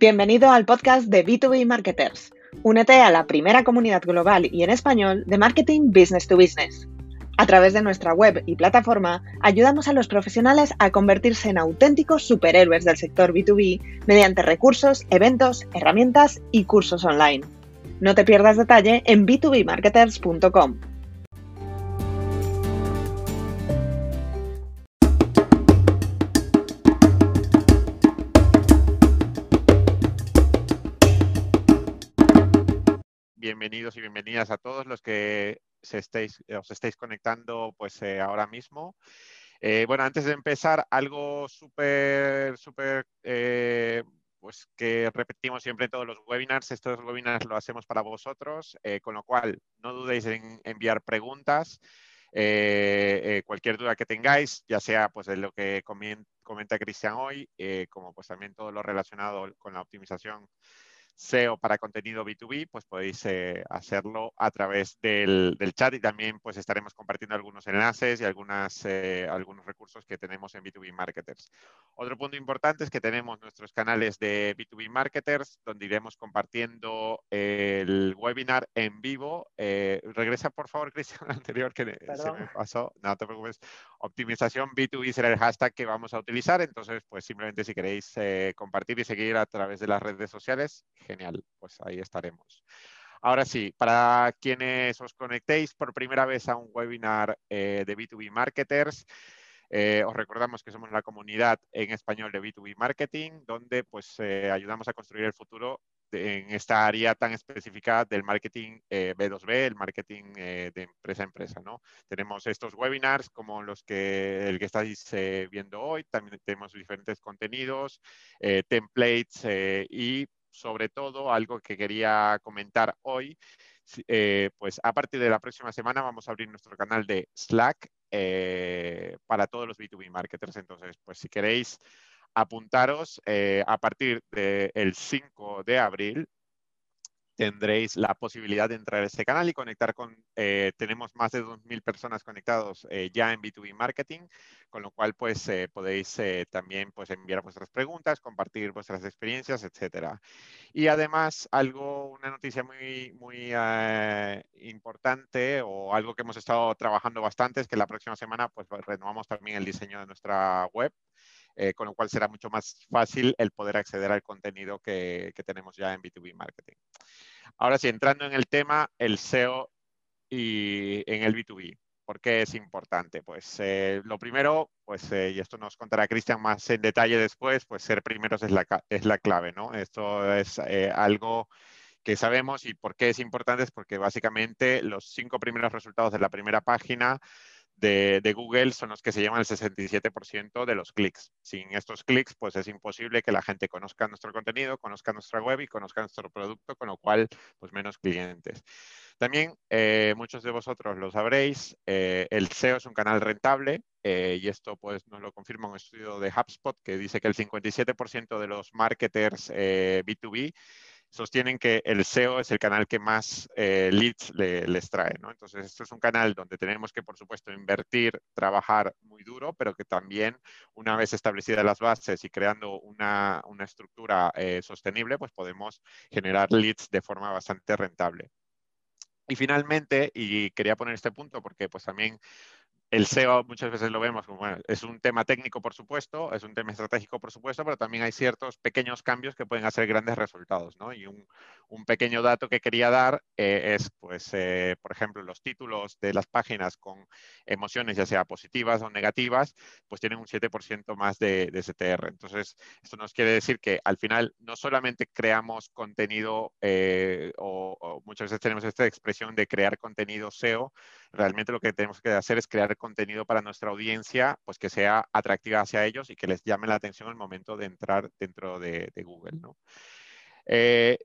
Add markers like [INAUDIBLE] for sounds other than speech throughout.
Bienvenido al podcast de B2B Marketers. Únete a la primera comunidad global y en español de marketing business to business. A través de nuestra web y plataforma, ayudamos a los profesionales a convertirse en auténticos superhéroes del sector B2B mediante recursos, eventos, herramientas y cursos online. No te pierdas detalle en b2bmarketers.com. a todos los que se estéis, os estéis conectando pues eh, ahora mismo. Eh, bueno, antes de empezar, algo súper, súper, eh, pues que repetimos siempre en todos los webinars. Estos webinars lo hacemos para vosotros, con lo cual no dudéis en enviar preguntas. cualquier duda que tengáis, ya sea pues de lo que comenta Cristian hoy, como pues también todo lo relacionado con la optimización SEO para contenido B2B, pues podéis eh, hacerlo a través del, chat y también pues estaremos compartiendo algunos enlaces y algunas, eh, algunos recursos que tenemos en B2B Marketers. Otro punto importante es que tenemos nuestros canales de B2B Marketers, donde iremos compartiendo el webinar en vivo. Eh, regresa, por favor, Cristian, anterior que se me pasó. No te preocupes. Optimización B2B será el hashtag que vamos a utilizar. Entonces, pues simplemente si queréis compartir y seguir a través de las redes sociales, Genial, pues ahí estaremos. Ahora sí, para quienes os conectéis por primera vez a un webinar eh, de B2B Marketers, eh, os recordamos que somos la comunidad en español de B2B Marketing, donde pues eh, ayudamos a construir el futuro en esta área tan específica del marketing B2B, el marketing de empresa a empresa. ¿no? Tenemos estos webinars como los que el que estáis viendo hoy, también tenemos diferentes contenidos, templates y sobre todo algo que quería comentar hoy, eh, pues a partir de la próxima semana vamos a abrir nuestro canal de Slack eh, para todos los B2B marketers. Entonces, pues si queréis apuntaros eh, a partir del 5 de abril, tendréis la posibilidad de entrar a este canal y conectar con, eh, tenemos más de 2.000 personas conectados eh, ya en B2B Marketing, con lo cual pues eh, podéis también pues enviar vuestras preguntas, compartir vuestras experiencias, etcétera. Y además algo, una noticia muy, muy importante o algo que hemos estado trabajando bastante es que la próxima semana pues renovamos también el diseño de nuestra web. Con lo cual será mucho más fácil el poder acceder al contenido que, tenemos ya en B2B Marketing. Ahora sí, entrando en el tema, el SEO y en el B2B. ¿Por qué es importante? Pues eh, lo primero, pues, eh, y esto nos contará Cristian más en detalle después, pues ser primeros es la, es la clave, ¿no? Esto es eh, algo que sabemos y por qué es importante es porque básicamente los cinco primeros resultados de la primera página de, Google son los que se llevan el 67% de los clics. Sin estos clics, pues es imposible que la gente conozca nuestro contenido, conozca nuestra web y conozca nuestro producto, con lo cual, pues menos clientes. También, eh, muchos de vosotros lo sabréis, eh, el SEO es un canal rentable eh, y esto pues nos lo confirma un estudio de HubSpot que dice que el 57% de los marketers B2B sostienen que el SEO es el canal que más eh, leads les trae. ¿no? Entonces, esto es un canal donde tenemos que, por supuesto, invertir, trabajar muy duro, pero que también, una vez establecidas las bases y creando una, estructura eh, sostenible, pues podemos generar leads de forma bastante rentable. Y finalmente, y quería poner este punto porque pues también el SEO muchas veces lo vemos como, es un tema técnico, por supuesto, es un tema estratégico, por supuesto, pero también hay ciertos pequeños cambios que pueden hacer grandes resultados, ¿no? Y un, pequeño dato que quería dar eh, es, pues, eh, por ejemplo, los títulos de las páginas con emociones, ya sea positivas o negativas, pues tienen un 7% más de, de, CTR. Entonces, esto nos quiere decir que al final no solamente creamos contenido eh, o muchas veces tenemos esta expresión de crear contenido SEO, realmente lo que tenemos que hacer es crear contenido para nuestra audiencia, pues que sea atractiva hacia ellos y que les llame la atención el momento de entrar dentro de, Google. ¿no? Eh,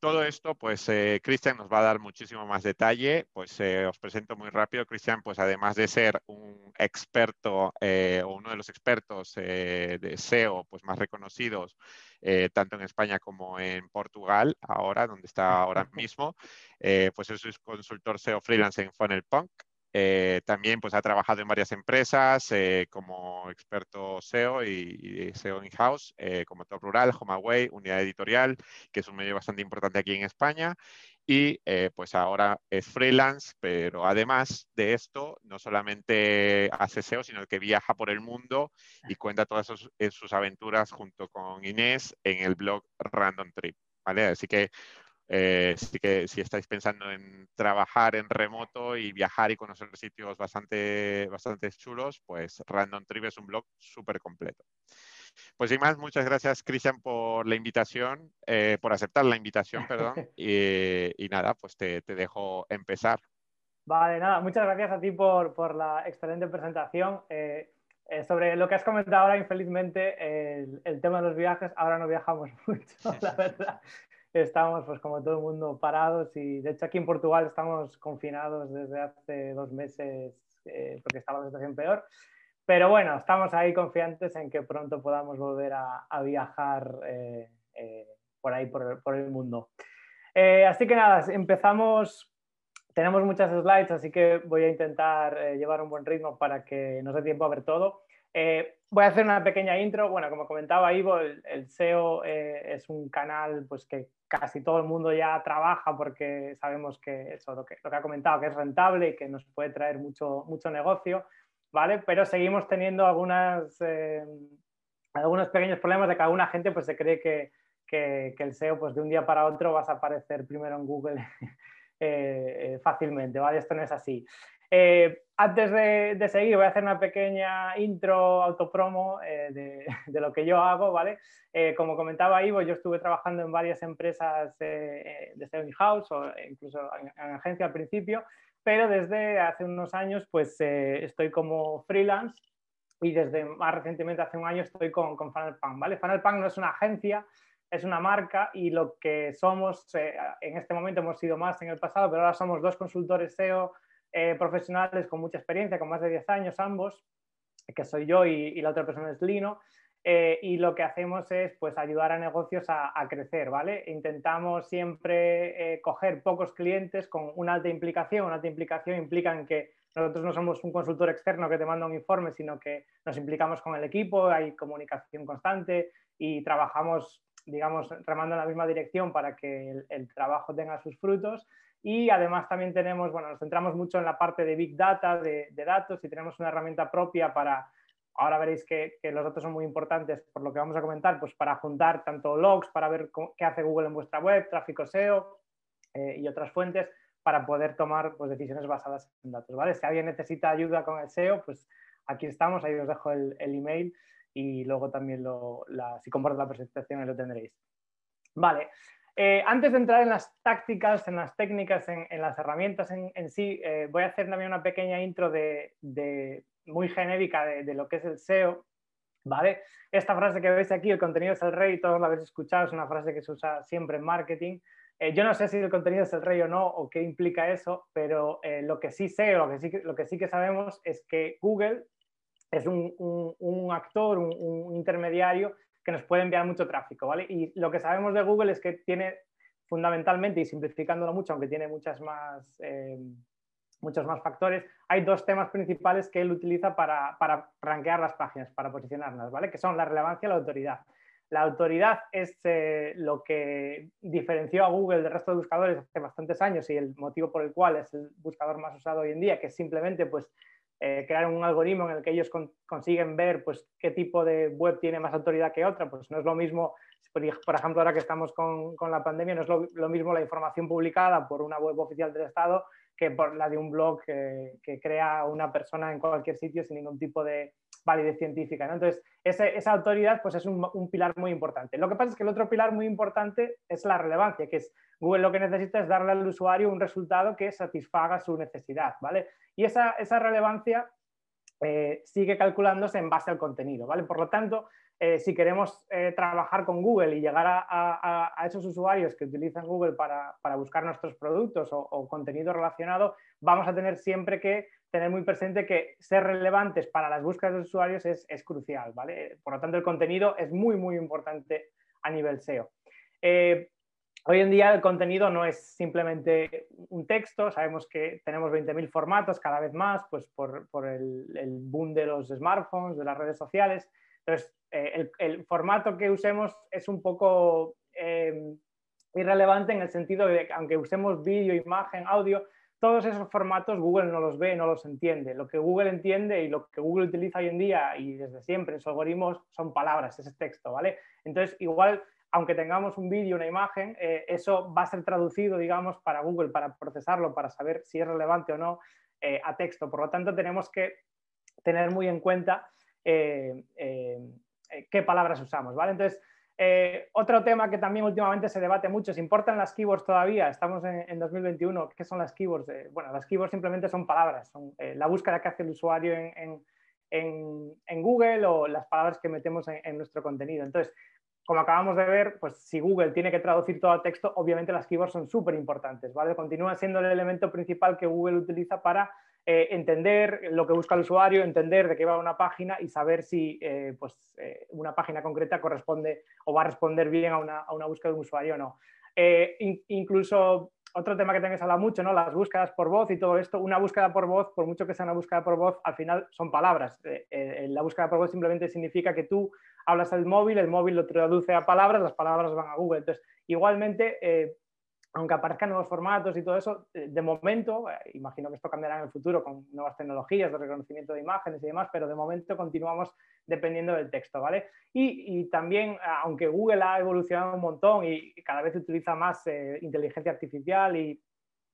todo esto, pues eh, Cristian nos va a dar muchísimo más detalle. Pues eh, os presento muy rápido. Cristian, pues además de ser un experto o uno de los expertos de SEO pues, más reconocidos, tanto en España como en Portugal, ahora, donde está ahora [LAUGHS] mismo, pues es consultor SEO freelance en Funnel Punk. Eh, también pues, ha trabajado en varias empresas eh, como experto SEO y, SEO in-house, eh, como Top Rural, HomeAway, Unidad Editorial, que es un medio bastante importante aquí en España. Y pues ahora es freelance, pero además de esto, no solamente hace SEO, sino que viaja por el mundo y cuenta todas sus, sus aventuras junto con Inés en el blog Random Trip. ¿vale? Así que eh, que si estáis pensando en trabajar en remoto y viajar y conocer sitios bastante, bastante chulos, pues Random Trip es un blog súper completo. Pues sin más, muchas gracias Cristian por la invitación, eh, por aceptar la invitación, perdón. [LAUGHS] Y, nada, pues te, dejo empezar. Vale, nada, muchas gracias a ti por, por la excelente presentación. Eh, eh, sobre lo que has comentado ahora, infelizmente, el, el, tema de los viajes, ahora no viajamos [LAUGHS] mucho, la [LAUGHS] verdad estamos, pues como todo el mundo, parados y de hecho aquí en Portugal estamos confinados desde hace dos meses eh, porque estaba la situación peor. Pero bueno, estamos ahí confiantes en que pronto podamos volver a, viajar eh, eh, por ahí, por, por el mundo. así que nada, empezamos. Tenemos muchas slides, así que voy a intentar llevar un buen ritmo para que nos dé tiempo a ver todo. Voy a hacer una pequeña intro. Bueno, como comentaba Ivo, el, SEO es un canal pues, que casi todo el mundo ya trabaja porque sabemos que eso, lo que, ha comentado, que es rentable y que nos puede traer mucho, mucho negocio, ¿vale? Pero seguimos teniendo algunas, eh, algunos pequeños problemas de que alguna gente pues se cree que, el SEO pues de un día para otro vas a aparecer primero en Google [LAUGHS] eh, eh, fácilmente, ¿vale? Esto no es así. Eh, antes de, seguir, voy a hacer una pequeña intro autopromo eh, [LAUGHS] de, lo que yo hago, ¿vale? Eh, como comentaba Ivo, yo estuve trabajando en varias empresas de SEO house o incluso en, agencia al principio, pero desde hace unos años pues estoy como freelance y desde más recientemente, hace un año, estoy con, con FunnelPunk, ¿vale? FunnelPunk no es una agencia, es una marca y lo que somos, en este momento hemos sido más en el pasado, pero ahora somos dos consultores SEO eh, profesionales con mucha experiencia, con más de 10 años ambos, que soy yo y, la otra persona es Lino. Eh, y lo que hacemos es pues, ayudar a negocios a, crecer, ¿vale? Intentamos siempre eh, coger pocos clientes con una alta implicación. Una alta implicación implica que nosotros no somos un consultor externo que te manda un informe, sino que nos implicamos con el equipo, hay comunicación constante y trabajamos, digamos, remando en la misma dirección para que el trabajo tenga sus frutos. Y además también tenemos, bueno, nos centramos mucho en la parte de Big Data, de, datos, y tenemos una herramienta propia para, ahora veréis que, los datos son muy importantes por lo que vamos a comentar, pues para juntar tanto logs, para ver qué hace Google en vuestra web, tráfico SEO eh, y otras fuentes, para poder tomar pues, decisiones basadas en datos, ¿vale? Si alguien necesita ayuda con el SEO, pues aquí estamos, ahí os dejo el, email y luego también lo, si comparto la presentación lo tendréis. Vale, eh, antes de entrar en las tácticas, en las técnicas, en, las herramientas en, sí, eh, voy a hacer también una pequeña intro de, muy genérica de, lo que es el SEO. ¿vale? Esta frase que veis aquí, el contenido es el rey, todos la habéis escuchado, es una frase que se usa siempre en marketing. Eh, yo no sé si el contenido es el rey o no, o qué implica eso, pero lo que sí sé, lo que sí, lo que sí que sabemos es que Google es un, actor, un intermediario que nos puede enviar mucho tráfico, ¿vale? Y lo que sabemos de Google es que tiene fundamentalmente, y simplificándolo mucho, aunque tiene muchas más, eh, muchos más factores, hay dos temas principales que él utiliza para, para rankear las páginas, para posicionarlas, ¿vale? Que son la relevancia y la autoridad. La autoridad es eh, lo que diferenció a Google del resto de buscadores hace bastantes años y el motivo por el cual es el buscador más usado hoy en día, que es simplemente pues, eh, crear un algoritmo en el que ellos consiguen ver pues, qué tipo de web tiene más autoridad que otra. Pues no es lo mismo, por ejemplo, ahora que estamos con, con la pandemia, no es lo, mismo la información publicada por una web oficial del Estado que por la de un blog que crea una persona en cualquier sitio sin ningún tipo de validez científica. ¿no? Entonces, esa autoridad pues, es un, un, pilar muy importante. Lo que pasa es que el otro pilar muy importante es la relevancia, que es Google lo que necesita es darle al usuario un resultado que satisfaga su necesidad. ¿vale? Y esa, esa relevancia eh, sigue calculándose en base al contenido. ¿vale? Por lo tanto, eh, si queremos eh, trabajar con Google y llegar a, esos usuarios que utilizan Google para, buscar nuestros productos o, contenido relacionado, vamos a tener siempre que tener muy presente que ser relevantes para las búsquedas de usuarios es, es crucial. ¿vale? Por lo tanto, el contenido es muy, muy importante a nivel SEO. Hoy en día el contenido no es simplemente un texto, sabemos que tenemos 20.000 formatos cada vez más, pues por, el, boom de los smartphones, de las redes sociales. Entonces, eh, el, formato que usemos es un poco eh, irrelevante en el sentido de que aunque usemos vídeo, imagen, audio, todos esos formatos Google no los ve, no los entiende. Lo que Google entiende y lo que Google utiliza hoy en día y desde siempre en sus algoritmos son palabras, ese texto, ¿vale? Entonces, igual aunque tengamos un vídeo, una imagen, eh, eso va a ser traducido, digamos, para Google, para procesarlo, para saber si es relevante o no eh, a texto. Por lo tanto, tenemos que tener muy en cuenta eh, qué palabras usamos, ¿vale? Entonces, otro tema que también últimamente se debate mucho, ¿se importan las keywords todavía? Estamos en, 2021, ¿qué son las keywords? bueno, las keywords simplemente son palabras, son la búsqueda que hace el usuario en, Google o las palabras que metemos en, nuestro contenido. Entonces, como acabamos de ver, pues si Google tiene que traducir todo el texto, obviamente las keywords son súper importantes, ¿vale? Continúa siendo el elemento principal que Google utiliza para eh, entender lo que busca el usuario, entender de qué va una página y saber si eh, pues, eh, una página concreta corresponde o va a responder bien a una, a una búsqueda de un usuario o no. incluso otro tema que también se habla mucho, ¿no? Las búsquedas por voz y todo esto. Una búsqueda por voz, por mucho que sea una búsqueda por voz, al final son palabras. la búsqueda por voz simplemente significa que tú hablas al móvil, el móvil lo traduce a palabras, las palabras van a Google. Entonces, igualmente, aunque aparezcan nuevos formatos y todo eso, eh, de momento, eh, imagino que esto cambiará en el futuro con nuevas tecnologías de reconocimiento de imágenes y demás, pero de momento continuamos dependiendo del texto, ¿vale? Y, también, aunque Google ha evolucionado un montón y cada vez utiliza más inteligencia artificial y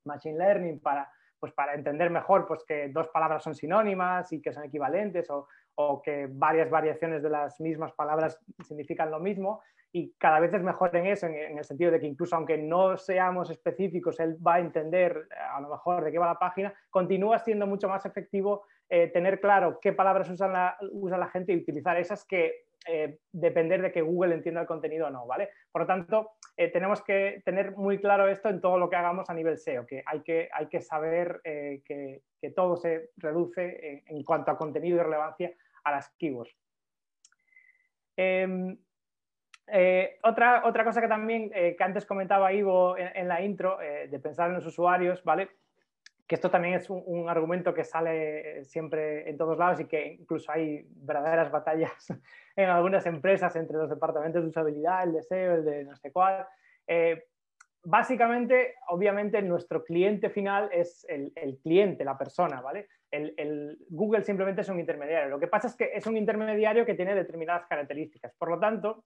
machine learning para, pues para entender mejor pues, que dos palabras son sinónimas y que son equivalentes o que varias variaciones de las mismas palabras significan lo mismo y cada vez es mejor en eso, en, el sentido de que incluso aunque no seamos específicos, él va a entender a lo mejor de qué va la página, continúa siendo mucho más efectivo eh, tener claro qué palabras usa la, usa la gente y utilizar esas que eh, depender de que Google entienda el contenido o no, ¿vale? Por lo tanto, eh, tenemos que tener muy claro esto en todo lo que hagamos a nivel SEO, que hay que, hay que saber que, que, todo se reduce en, cuanto a contenido y relevancia a las keywords. Eh, otra, otra cosa que también eh, que antes comentaba Ivo en, la intro, eh, de pensar en los usuarios, ¿vale? Que esto también es un, argumento que sale siempre en todos lados y que incluso hay verdaderas batallas [LAUGHS] en algunas empresas entre los departamentos de usabilidad, el deseo, el de no sé cuál. básicamente, obviamente, nuestro cliente final es el, el cliente, la persona, ¿vale? el, Google simplemente es un intermediario. Lo que pasa es que es un intermediario que tiene determinadas características. Por lo tanto,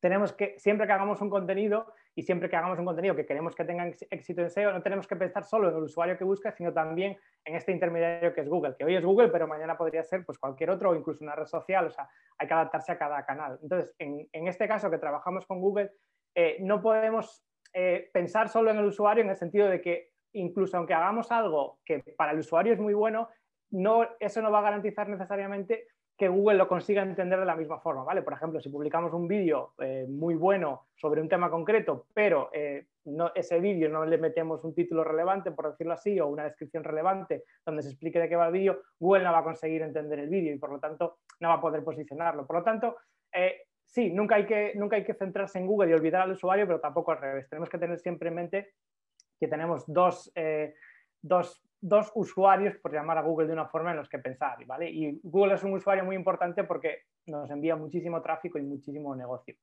tenemos que, siempre que hagamos un contenido y siempre que hagamos un contenido que queremos que tenga éxito en SEO, no tenemos que pensar solo en el usuario que busca, sino también en este intermediario que es Google, que hoy es Google, pero mañana podría ser pues, cualquier otro o incluso una red social. O sea, hay que adaptarse a cada canal. Entonces, en, este caso que trabajamos con Google, eh, no podemos eh, pensar solo en el usuario en el sentido de que incluso aunque hagamos algo que para el usuario es muy bueno, no, eso no va a garantizar necesariamente que Google lo consiga entender de la misma forma, ¿vale? Por ejemplo, si publicamos un vídeo eh, muy bueno sobre un tema concreto, pero eh, no, ese vídeo no le metemos un título relevante, por decirlo así, o una descripción relevante donde se explique de qué va el vídeo, Google no va a conseguir entender el vídeo y por lo tanto no va a poder posicionarlo. Por lo tanto, eh, sí, nunca hay, que, nunca hay que centrarse en Google y olvidar al usuario, pero tampoco al revés. Tenemos que tener siempre en mente que tenemos dos, dos dos usuarios, por llamar a Google de una forma en los que pensar, ¿vale? Y Google es un usuario muy importante porque nos envía muchísimo tráfico y muchísimo negocio.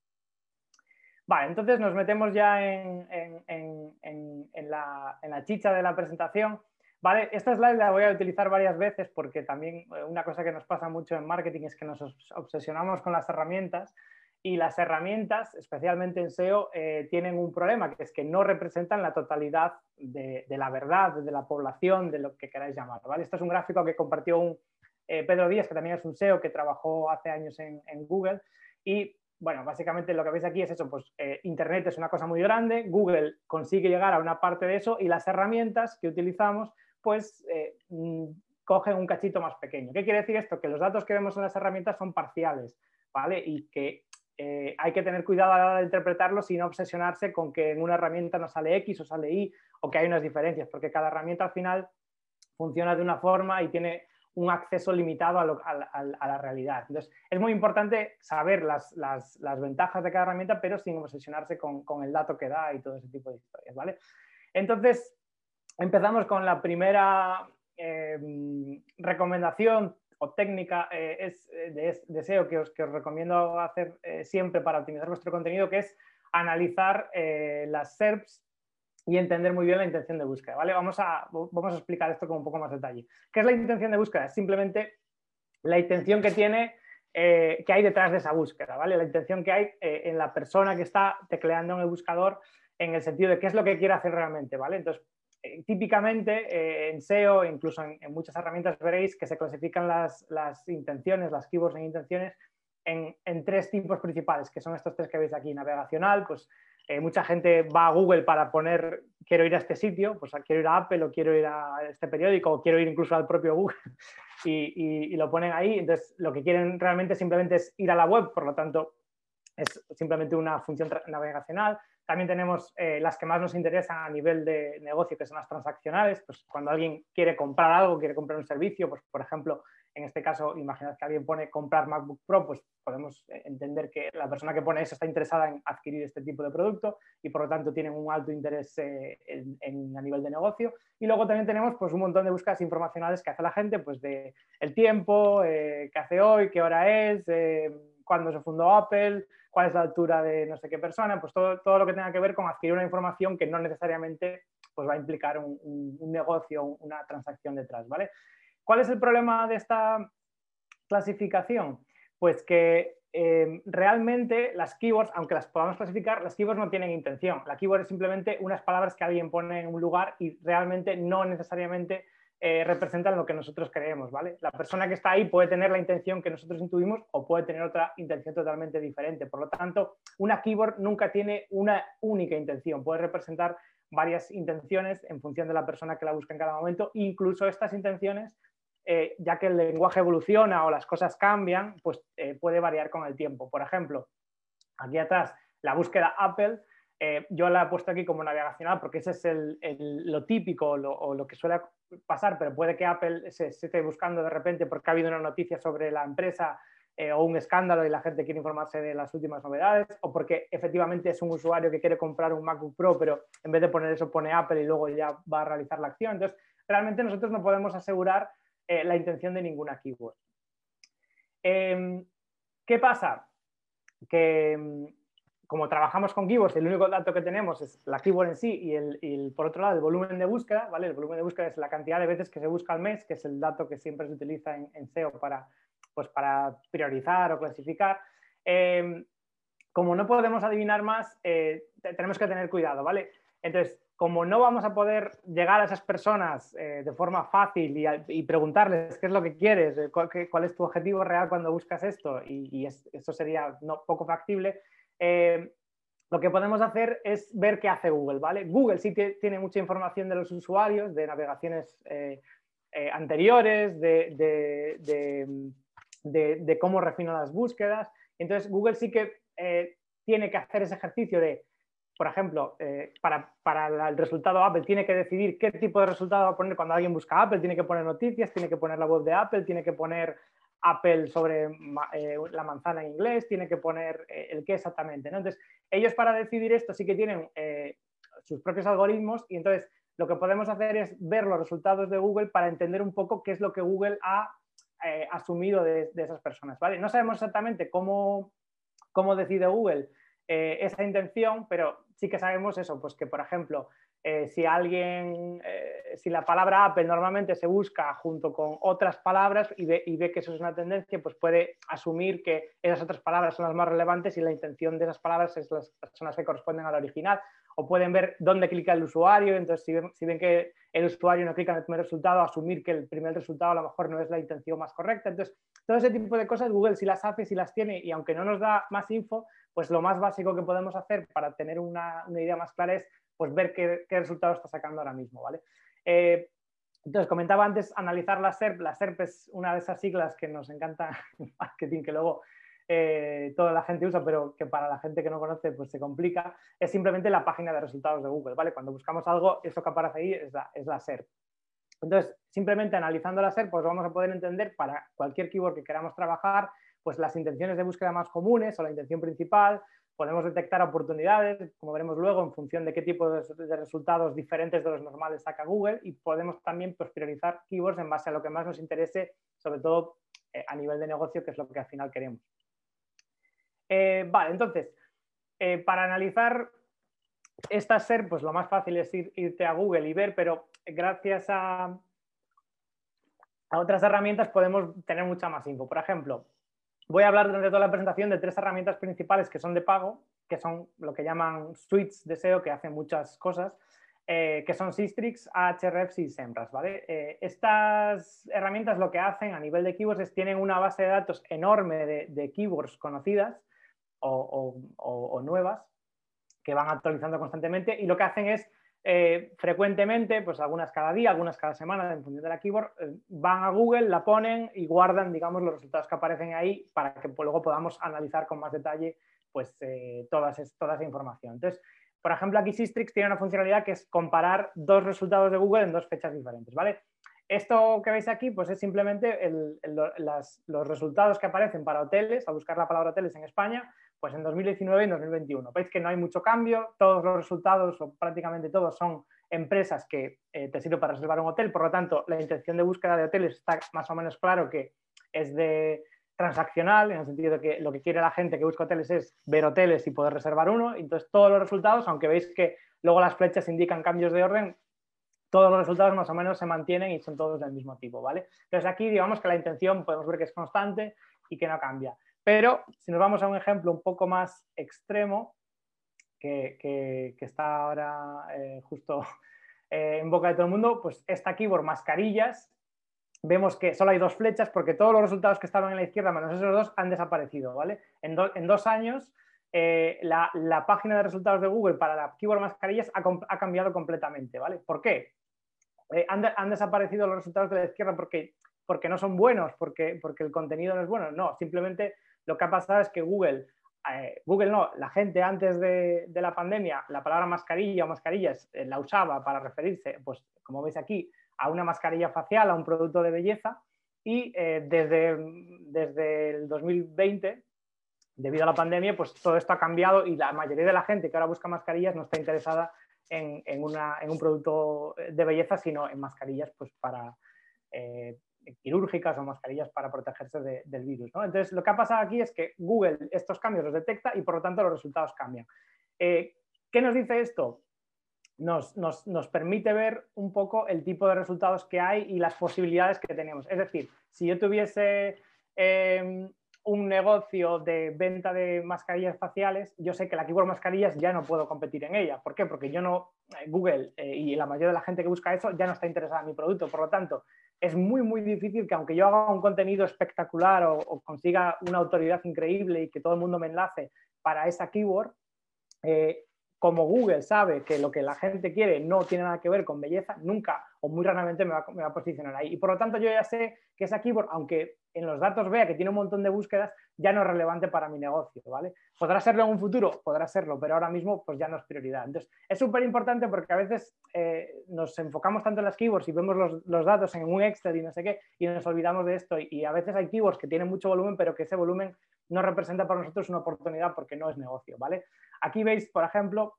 Vale, entonces nos metemos ya en, la, chicha de la presentación. Vale, esta slide la voy a utilizar varias veces porque también eh, una cosa que nos pasa mucho en marketing es que nos obsesionamos con las herramientas y las herramientas, especialmente en SEO, eh, tienen un problema, que es que no representan la totalidad de, la verdad, de la población, de lo que queráis llamar. ¿vale? Esto es un gráfico que compartió eh, Pedro Díaz, que también es un SEO que trabajó hace años en, Google. Y bueno, básicamente lo que veis aquí es eso, pues eh, Internet es una cosa muy grande, Google consigue llegar a una parte de eso y las herramientas que utilizamos, pues mm, cogen un cachito más pequeño. ¿Qué quiere decir esto? Que los datos que vemos en las herramientas son parciales, ¿vale? Y que eh, hay que tener cuidado a la hora de interpretarlo sin obsesionarse con que en una herramienta no sale X o sale Y o que hay unas diferencias, porque cada herramienta al final funciona de una forma y tiene un acceso limitado a, la realidad. Entonces, es muy importante saber las, ventajas de cada herramienta, pero sin obsesionarse con, el dato que da y todo ese tipo de historias, ¿vale? Entonces, empezamos con la primera eh, recomendación o técnica eh, es, eh, de, deseo que os, que os recomiendo hacer siempre para optimizar vuestro contenido, que es analizar las SERPs y entender muy bien la intención de búsqueda. ¿vale? Vamos, a, vamos a explicar esto con un poco más detalle. ¿Qué es la intención de búsqueda? Simplemente la intención que tiene, eh, que hay detrás de esa búsqueda, ¿vale? La intención que hay eh, en la persona que está tecleando en el buscador en el sentido de qué es lo que quiere hacer realmente, ¿vale? Entonces, eh, típicamente en SEO, incluso en, muchas herramientas veréis que se clasifican las, las intenciones, las keywords en intenciones, en, en, tres tipos principales, que son estos tres que veis aquí. Navegacional, pues eh, mucha gente va a Google para poner quiero ir a este sitio, pues quiero ir a Apple o quiero ir a este periódico o quiero ir incluso al propio Google [LAUGHS] y, lo ponen ahí. Entonces, lo que quieren realmente simplemente es ir a la web, por lo tanto, es simplemente una función navegacional. También tenemos eh, las que más nos interesan a nivel de negocio, que son las transaccionales. Pues cuando alguien quiere comprar algo, quiere comprar un servicio, pues por ejemplo, en este caso, imaginad que alguien pone comprar MacBook Pro, pues podemos eh, entender que la persona que pone eso está interesada en adquirir este tipo de producto y por lo tanto tienen un alto interés eh, en, a nivel de negocio. Y luego también tenemos pues, un montón de búsquedas informacionales que hace la gente, pues de el tiempo, qué hace hoy, qué hora es, cuándo se fundó Apple, cuál es la altura de no sé qué persona, pues todo, todo lo que tenga que ver con adquirir una información que no necesariamente pues, va a implicar un, un negocio, una transacción detrás, ¿vale? ¿Cuál es el problema de esta clasificación? Pues que eh, realmente las keywords, aunque las podamos clasificar, las keywords no tienen intención. La keyword es simplemente unas palabras que alguien pone en un lugar y realmente no necesariamente eh, representan lo que nosotros creemos, ¿vale? La persona que está ahí puede tener la intención que nosotros intuimos o puede tener otra intención totalmente diferente. Por lo tanto, una keyword nunca tiene una única intención, puede representar varias intenciones en función de la persona que la busca en cada momento. Incluso estas intenciones eh, ya que el lenguaje evoluciona o las cosas cambian, pues eh, puede variar con el tiempo. Por ejemplo, aquí atrás, la búsqueda Apple, eh, yo la he puesto aquí como navegacional porque ese es lo típico o lo que suele pasar, pero puede que Apple se, esté buscando de repente porque ha habido una noticia sobre la empresa o un escándalo y la gente quiere informarse de las últimas novedades, o porque efectivamente es un usuario que quiere comprar un MacBook Pro, pero en vez de poner eso pone Apple y luego ya va a realizar la acción. Entonces, realmente nosotros no podemos asegurar eh, la intención de ninguna keyword. Em, ¿Qué pasa? Que em, como trabajamos con keywords, el único dato que tenemos es la keyword en sí y, el, por otro lado el volumen de búsqueda, ¿vale? El volumen de búsqueda es la cantidad de veces que se busca al mes, que es el dato que siempre se utiliza en, SEO para, pues, para priorizar o clasificar. Em, como no podemos adivinar más, eh, tenemos que tener cuidado, ¿vale? Entonces, como no vamos a poder llegar a esas personas eh, de forma fácil y, preguntarles qué es lo que quieres, eh, cuál, es tu objetivo real cuando buscas esto, y, eso sería no, poco factible, eh, lo que podemos hacer es ver qué hace Google, ¿vale? Google sí tiene mucha información de los usuarios, de navegaciones anteriores, de, cómo refina las búsquedas. Entonces, Google sí que tiene que hacer ese ejercicio de por ejemplo, eh, para, el resultado Apple tiene que decidir qué tipo de resultado va a poner cuando alguien busca Apple, tiene que poner noticias, tiene que poner la voz de Apple, tiene que poner Apple sobre eh, la manzana en inglés, tiene que poner eh, el qué exactamente. Entonces, ellos para decidir esto sí que tienen sus propios algoritmos y entonces lo que podemos hacer es ver los resultados de Google para entender un poco qué es lo que Google ha asumido de, esas personas. ¿vale? No sabemos exactamente cómo, cómo decide Google esa intención, pero sí que sabemos eso, pues que por ejemplo, eh, si alguien, eh, si la palabra Apple normalmente se busca junto con otras palabras y ve, y ve, que eso es una tendencia, pues puede asumir que esas otras palabras son las más relevantes y la intención de esas palabras es las, son las que corresponden al original. O pueden ver dónde clica el usuario, entonces si ven, si ven que el usuario no clica en el primer resultado, asumir que el primer resultado a lo mejor no es la intención más correcta. Entonces, todo ese tipo de cosas Google si las hace, si las tiene y aunque no nos da más info, pues lo más básico que podemos hacer para tener una, idea más clara es pues, ver qué, resultado está sacando ahora mismo. ¿vale? Eh, entonces, comentaba antes analizar la SERP. La SERP es una de esas siglas que nos encanta en [LAUGHS] marketing, que luego eh, toda la gente usa, pero que para la gente que no conoce pues se complica. Es simplemente la página de resultados de Google. ¿vale? Cuando buscamos algo, eso que aparece ahí es la, es la SERP. Entonces, simplemente analizando la SER, pues vamos a poder entender para cualquier keyword que queramos trabajar, pues las intenciones de búsqueda más comunes o la intención principal, podemos detectar oportunidades, como veremos luego, en función de qué tipo de, resultados diferentes de los normales saca Google y podemos también priorizar keywords en base a lo que más nos interese, sobre todo eh, a nivel de negocio, que es lo que al final queremos. Eh, vale, entonces, eh, para analizar esta SER, pues lo más fácil es irte a Google y ver, pero gracias a, a otras herramientas podemos tener mucha más info. Por ejemplo, voy a hablar durante toda la presentación de tres herramientas principales que son de pago, que son lo que llaman suites de SEO, que hacen muchas cosas, eh, que son Sistrix, Ahrefs y Semrush. ¿vale? Eh, estas herramientas lo que hacen a nivel de keywords es tienen una base de datos enorme de, keywords conocidas o, nuevas que van actualizando constantemente y lo que hacen es eh, frecuentemente, pues algunas cada día, algunas cada semana, en función de la keyword, eh, van a Google, la ponen y guardan, digamos, los resultados que aparecen ahí para que luego podamos analizar con más detalle pues, eh, toda esa información. Entonces, por ejemplo, aquí Sistrix tiene una funcionalidad que es comparar dos resultados de Google en dos fechas diferentes, ¿vale? Esto que veis aquí pues es simplemente los resultados que aparecen para hoteles, a buscar la palabra hoteles en España, pues en 2019 y en 2021. Veis que no hay mucho cambio, todos los resultados o prácticamente todos son empresas que eh, te sirven para reservar un hotel, por lo tanto la intención de búsqueda de hoteles está más o menos claro que es de transaccional, en el sentido de que lo que quiere la gente que busca hoteles es ver hoteles y poder reservar uno. Entonces, todos los resultados, aunque veis que luego las flechas indican cambios de orden, todos los resultados más o menos se mantienen y son todos del mismo tipo, ¿vale? Entonces, aquí digamos que la intención podemos ver que es constante y que no cambia. Pero si nos vamos a un ejemplo un poco más extremo, que, está ahora eh, justo [LAUGHS] eh, en boca de todo el mundo, pues esta keyword mascarillas, vemos que solo hay dos flechas porque todos los resultados que estaban en la izquierda, menos esos dos, han desaparecido. ¿vale? En, dos años, eh, la, página de resultados de Google para la keyword mascarillas ha, cambiado completamente. ¿vale? ¿Por qué? Han, han, desaparecido los resultados de la izquierda porque, porque no son buenos, porque, porque el contenido no es bueno. No, simplemente lo que ha pasado es que Google, eh, Google no, la gente antes de, la pandemia, la palabra mascarilla o mascarillas eh, la usaba para referirse, pues como veis aquí, a una mascarilla facial, a un producto de belleza, y eh, desde, desde el 2020, debido a la pandemia, pues todo esto ha cambiado y la mayoría de la gente que ahora busca mascarillas no está interesada en, un producto de belleza, sino en mascarillas pues, para, quirúrgicas o mascarillas para protegerse del virus. Entonces, lo que ha pasado aquí es que Google estos cambios los detecta y por lo tanto los resultados cambian. Eh, ¿Qué nos dice esto? Nos, permite ver un poco el tipo de resultados que hay y las posibilidades que tenemos. Es decir, si yo tuviese em, un negocio de venta de mascarillas faciales, yo sé que la keyword mascarillas ya no puedo competir en ella. ¿Por qué? Porque yo no, eh, Google eh, y la mayoría de la gente que busca eso ya no está interesada en mi producto. Por lo tanto, es muy, muy difícil que aunque yo haga un contenido espectacular o, consiga una autoridad increíble y que todo el mundo me enlace para esa keyword, eh, como Google sabe que lo que la gente quiere no tiene nada que ver con belleza, nunca o muy raramente me va, a posicionar ahí. Y por lo tanto yo ya sé que esa keyword, aunque en los datos vea que tiene un montón de búsquedas, ya no es relevante para mi negocio, ¿vale? Podrá serlo en un futuro, podrá serlo, pero ahora mismo pues ya no es prioridad. Entonces es súper importante porque a veces eh, nos enfocamos tanto en las keywords y vemos los, datos en un Excel y no sé qué, y nos olvidamos de esto. y a veces hay keywords que tienen mucho volumen, pero que ese volumen no representa para nosotros una oportunidad porque no es negocio, ¿vale? Aquí veis, por ejemplo,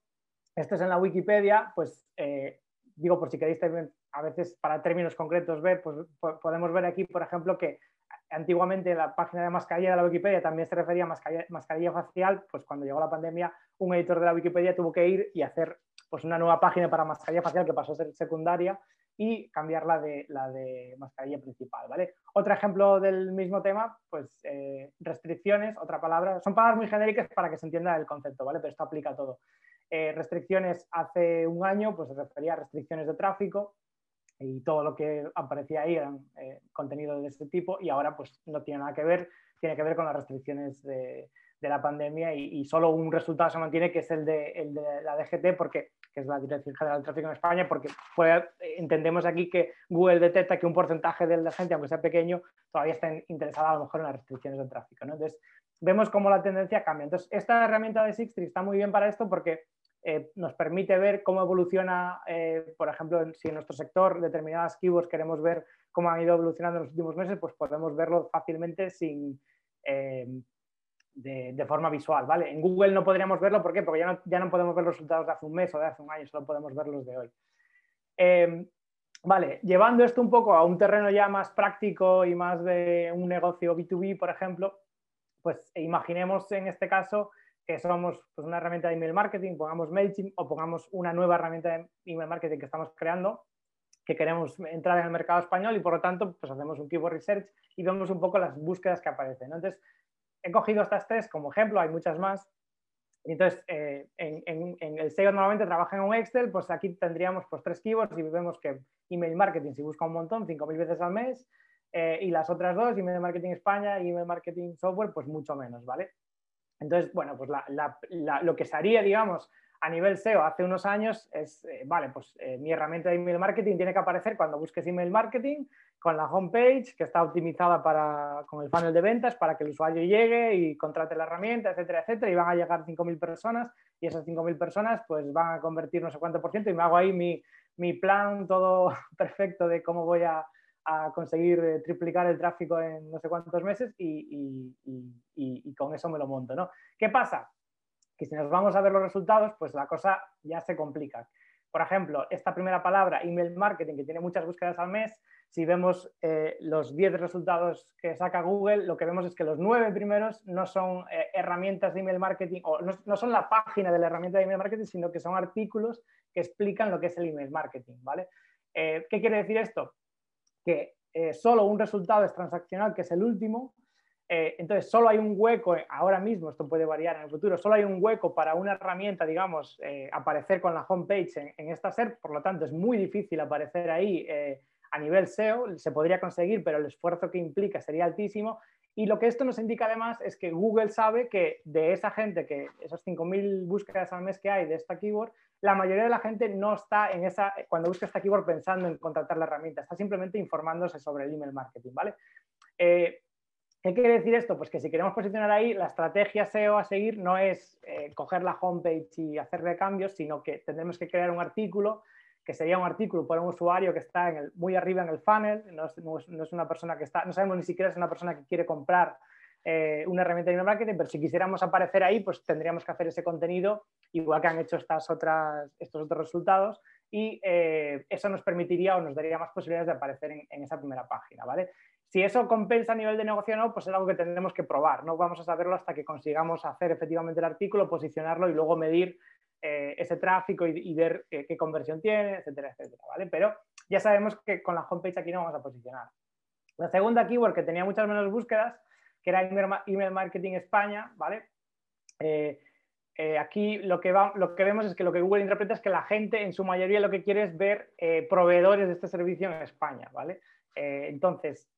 esto es en la Wikipedia, pues eh, digo por si queréis a veces para términos concretos ver, pues podemos ver aquí, por ejemplo, que antiguamente la página de mascarilla de la Wikipedia también se refería a mascarilla, facial, pues cuando llegó la pandemia, un editor de la Wikipedia tuvo que ir y hacer pues, una nueva página para mascarilla facial que pasó a ser secundaria y cambiar la de, la de mascarilla principal. ¿vale? Otro ejemplo del mismo tema, pues eh, restricciones, otra palabra, son palabras muy genéricas para que se entienda el concepto, ¿vale? pero esto aplica a todo. Eh, restricciones hace un año, pues se refería a restricciones de tráfico y todo lo que aparecía ahí eran eh, contenido de este tipo y ahora pues no tiene nada que ver, tiene que ver con las restricciones de, de la pandemia y, solo un resultado se mantiene que es el de, el de la DGT porque que es la Dirección General del Tráfico en España, porque entendemos aquí que Google detecta que un porcentaje de la gente, aunque sea pequeño, todavía está interesada a lo mejor en las restricciones de tráfico. Entonces, vemos cómo la tendencia cambia. Entonces, esta herramienta de Sixtree está muy bien para esto porque eh, nos permite ver cómo evoluciona, eh, por ejemplo, si en nuestro sector determinadas keywords queremos ver cómo han ido evolucionando en los últimos meses, pues podemos verlo fácilmente sin, eh, de, forma visual. ¿vale? En Google no podríamos verlo, ¿por qué? Porque ya no, ya no podemos ver los resultados de hace un mes o de hace un año, solo podemos ver los de hoy. vale, llevando esto un poco a un terreno ya más práctico y más de un negocio B2B, por ejemplo, pues imaginemos en este caso que somos pues, una herramienta de email marketing, pongamos MailChimp o pongamos una nueva herramienta de email marketing que estamos creando, que queremos entrar en el mercado español y por lo tanto pues hacemos un keyword research y vemos un poco las búsquedas que aparecen. Entonces, he cogido estas tres como ejemplo, hay muchas más. Y entonces, eh, en, el SEO normalmente trabaja en un Excel, pues aquí tendríamos pues, tres keywords y vemos que email marketing se busca un montón, 5.000 veces al mes, eh, y las otras dos, email marketing España y email marketing software, pues mucho menos, ¿vale? Entonces, bueno, pues lo que se haría, digamos, a nivel SEO hace unos años es, eh, vale, pues eh, mi herramienta de email marketing tiene que aparecer cuando busques email marketing con la homepage que está optimizada para, con el funnel de ventas para que el usuario llegue y contrate la herramienta, etcétera, etcétera, y van a llegar 5.000 personas y esas 5.000 personas pues van a convertir no sé cuánto por ciento y me hago ahí mi plan todo [LAUGHS] perfecto de cómo voy a, a conseguir eh, triplicar el tráfico en no sé cuántos meses y, con eso me lo monto. ¿no? ¿Qué pasa? Que si nos vamos a ver los resultados, pues la cosa ya se complica. Por ejemplo, esta primera palabra, email marketing, que tiene muchas búsquedas al mes, si vemos eh, los 10 resultados que saca Google, lo que vemos es que los 9 primeros no son eh, herramientas de email marketing o no, no, son la página de la herramienta de email marketing, sino que son artículos que explican lo que es el email marketing. ¿vale? ¿Qué quiere decir esto? Que eh, solo un resultado es transaccional, que es el último. Eh, entonces, solo hay un hueco, ahora mismo, esto puede variar en el futuro, solo hay un hueco para una herramienta, digamos, eh, aparecer con la homepage en, en, esta SERP, por lo tanto, es muy difícil aparecer ahí a nivel SEO, se podría conseguir, pero el esfuerzo que implica sería altísimo. Y lo que esto nos indica además es que Google sabe que de esa gente, que esos 5.000 búsquedas al mes que hay de esta keyword, la mayoría de la gente no está en esa, cuando busca esta keyword pensando en contratar la herramienta, está simplemente informándose sobre el email marketing, ¿vale? Eh, ¿Qué quiere decir esto? Pues que si queremos posicionar ahí, la estrategia SEO a seguir no es eh, coger la homepage y hacerle cambios, sino que tendremos que crear un artículo, que sería un artículo para un usuario que está muy arriba en el funnel, no es, una persona que está, no sabemos ni siquiera si es una persona que quiere comprar eh, una herramienta de marketing, pero si quisiéramos aparecer ahí, pues tendríamos que hacer ese contenido, igual que han hecho estas otras, estos otros resultados, y eh, eso nos permitiría o nos daría más posibilidades de aparecer en, esa primera página, ¿vale? Si eso compensa a nivel de negocio o no, pues es algo que tendremos que probar. No vamos a saberlo hasta que consigamos hacer efectivamente el artículo, posicionarlo y luego medir eh, ese tráfico y, ver qué conversión tiene, etcétera, etcétera, ¿vale? Pero ya sabemos que con la homepage aquí no vamos a posicionar. La segunda keyword que tenía muchas menos búsquedas que era Email Marketing España, ¿vale? Eh, eh, aquí lo que, lo que vemos es que lo que Google interpreta es que la gente en su mayoría lo que quiere es ver eh, proveedores de este servicio en España, ¿vale? entonces,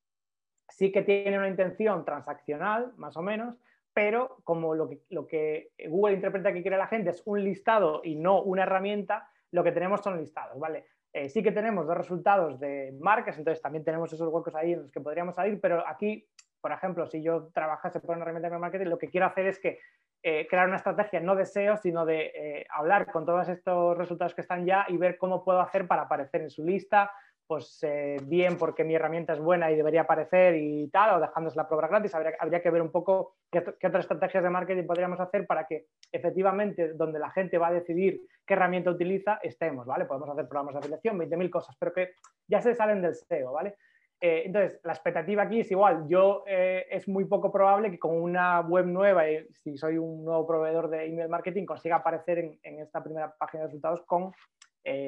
sí que tiene una intención transaccional, más o menos, pero como lo que, Google interpreta que quiere la gente es un listado y no una herramienta, lo que tenemos son listados, ¿vale? sí que tenemos dos resultados de marcas, entonces también tenemos esos huecos ahí en los que podríamos salir, pero aquí por ejemplo, si yo trabajase por una herramienta de marketing, lo que quiero hacer es que eh, crear una estrategia no de SEO, sino de eh, hablar con todos estos resultados que están ya y ver cómo puedo hacer para aparecer en su lista, pues eh, bien porque mi herramienta es buena y debería aparecer y tal, o dejándose la prueba gratis, habría, que ver un poco qué, otras estrategias de marketing podríamos hacer para que efectivamente donde la gente va a decidir qué herramienta utiliza, estemos, ¿vale? Podemos hacer programas de afiliación, 20.000 cosas, pero que ya se salen del SEO, ¿vale? Eh, entonces, la expectativa aquí es igual. Yo eh, es muy poco probable que con una web nueva, si soy un nuevo proveedor de email marketing, consiga aparecer en, esta primera página de resultados con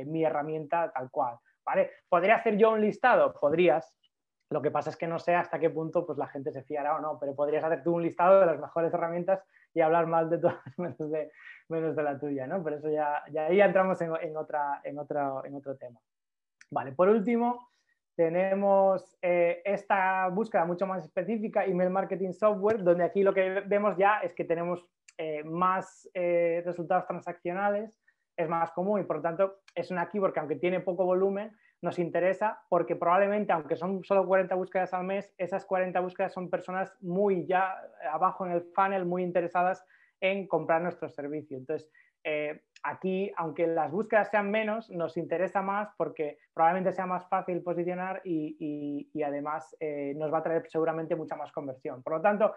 mi herramienta tal cual. ¿Podría hacer yo un listado? Podrías. Lo que pasa es que no sé hasta qué punto pues, la gente se fiará o no, pero podrías hacer tú un listado de las mejores herramientas y hablar mal de todas [LAUGHS] menos de, la tuya, ¿no? Pero eso ya, ya ahí entramos en, en, otra, en, otra, en otro tema. Vale, por último, tenemos eh, esta búsqueda mucho más específica, email marketing software, donde aquí lo que vemos ya es que tenemos eh, más eh, resultados transaccionales, es más común y por lo tanto es una keyword que aunque tiene poco volumen, nos interesa porque probablemente, aunque son solo 40 búsquedas al mes, esas 40 búsquedas son personas muy ya abajo en el funnel, muy interesadas en comprar nuestro servicio. Entonces, aquí, aunque las búsquedas sean menos, nos interesa más porque probablemente sea más fácil posicionar y, además eh, nos va a traer seguramente mucha más conversión. Por lo tanto,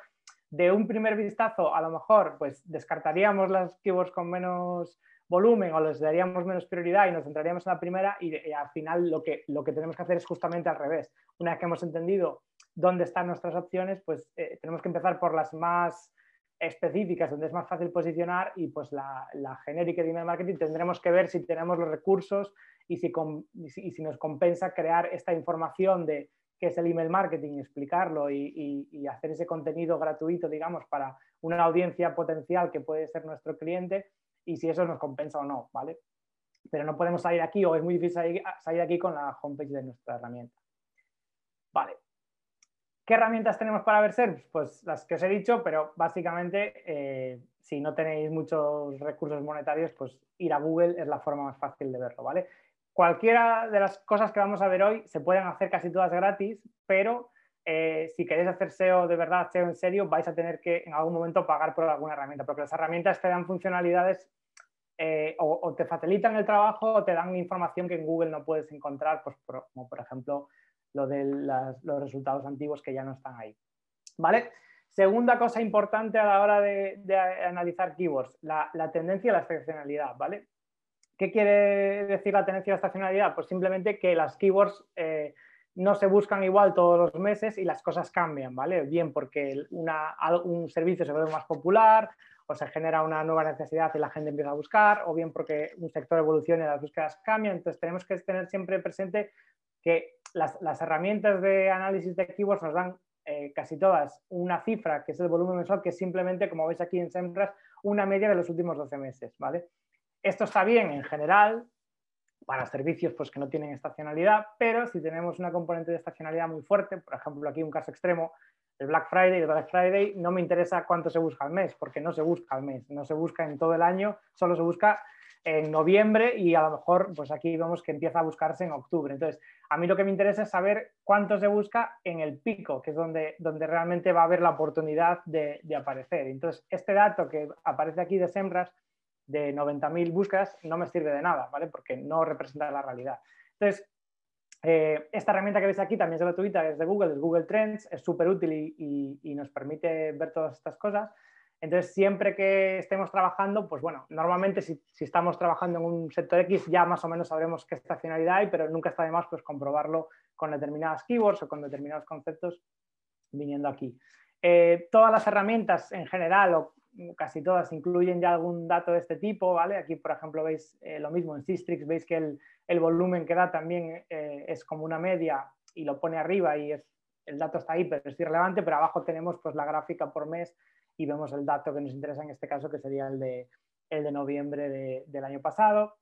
de un primer vistazo, a lo mejor pues descartaríamos las keywords con menos volumen o les daríamos menos prioridad y nos centraríamos en la primera y, al final lo que, lo que tenemos que hacer es justamente al revés. Una vez que hemos entendido dónde están nuestras opciones, pues eh, tenemos que empezar por las más específicas donde es más fácil posicionar y pues la, genérica de email marketing tendremos que ver si tenemos los recursos y si, y si nos compensa crear esta información de qué es el email marketing, explicarlo y, y, hacer ese contenido gratuito, digamos, para una audiencia potencial que puede ser nuestro cliente y si eso nos compensa o no, ¿vale? Pero no podemos salir aquí o es muy difícil salir, aquí con la homepage de nuestra herramienta. Vale, ¿Qué herramientas tenemos para ver SERPs? Pues las que os he dicho, pero básicamente eh, si no tenéis muchos recursos monetarios, pues ir a Google es la forma más fácil de verlo, ¿vale? Cualquiera de las cosas que vamos a ver hoy se pueden hacer casi todas gratis, pero eh, si queréis hacer SEO de verdad, SEO en serio, vais a tener que en algún momento pagar por alguna herramienta, porque las herramientas te dan funcionalidades eh, o, te facilitan el trabajo o te dan información que en Google no puedes encontrar, pues como por ejemplo lo de los resultados antiguos que ya no están ahí. ¿Vale? Segunda cosa importante a la hora de, analizar keywords, la, tendencia y la estacionalidad, ¿vale? ¿Qué quiere decir la tendencia y la estacionalidad? Pues simplemente que las keywords eh, no se buscan igual todos los meses y las cosas cambian, ¿vale? Bien porque un servicio se vuelve más popular o se genera una nueva necesidad y la gente empieza a buscar, o bien porque un sector evoluciona y las búsquedas cambian. Entonces tenemos que tener siempre presente que las, herramientas de análisis de keywords nos dan eh, casi todas una cifra, que es el volumen mensual, que es simplemente, como veis aquí en SEMrush, una media de los últimos 12 meses. ¿vale? Esto está bien en general para servicios pues, que no tienen estacionalidad, pero si tenemos una componente de estacionalidad muy fuerte, por ejemplo, aquí un caso extremo, el Black Friday, el Black Friday, no me interesa cuánto se busca al mes, porque no se busca al mes, no se busca en todo el año, solo se busca en noviembre y a lo mejor, pues aquí vemos que empieza a buscarse en octubre. Entonces, a mí lo que me interesa es saber cuánto se busca en el pico, que es donde, donde realmente va a haber la oportunidad de, aparecer. Entonces, este dato que aparece aquí de Sembras, de 90.000 búsquedas, no me sirve de nada, ¿vale? Porque no representa la realidad. Entonces, eh, esta herramienta que veis aquí también es gratuita, es de Google, es Google Trends, es súper útil y nos permite ver todas estas cosas. Entonces, siempre que estemos trabajando, pues bueno, normalmente si, estamos trabajando en un sector X ya más o menos sabremos qué estacionalidad hay, pero nunca está de más pues, comprobarlo con determinadas keywords o con determinados conceptos viniendo aquí. Eh, todas las herramientas en general, o casi todas, incluyen ya algún dato de este tipo, ¿vale? Aquí, por ejemplo, veis eh, lo mismo en Systrix, veis que el, volumen que da también eh, es como una media y lo pone arriba y el dato está ahí, pero es irrelevante, pero abajo tenemos pues la gráfica por mes y vemos el dato que nos interesa en este caso, que sería el de, el de noviembre del año pasado.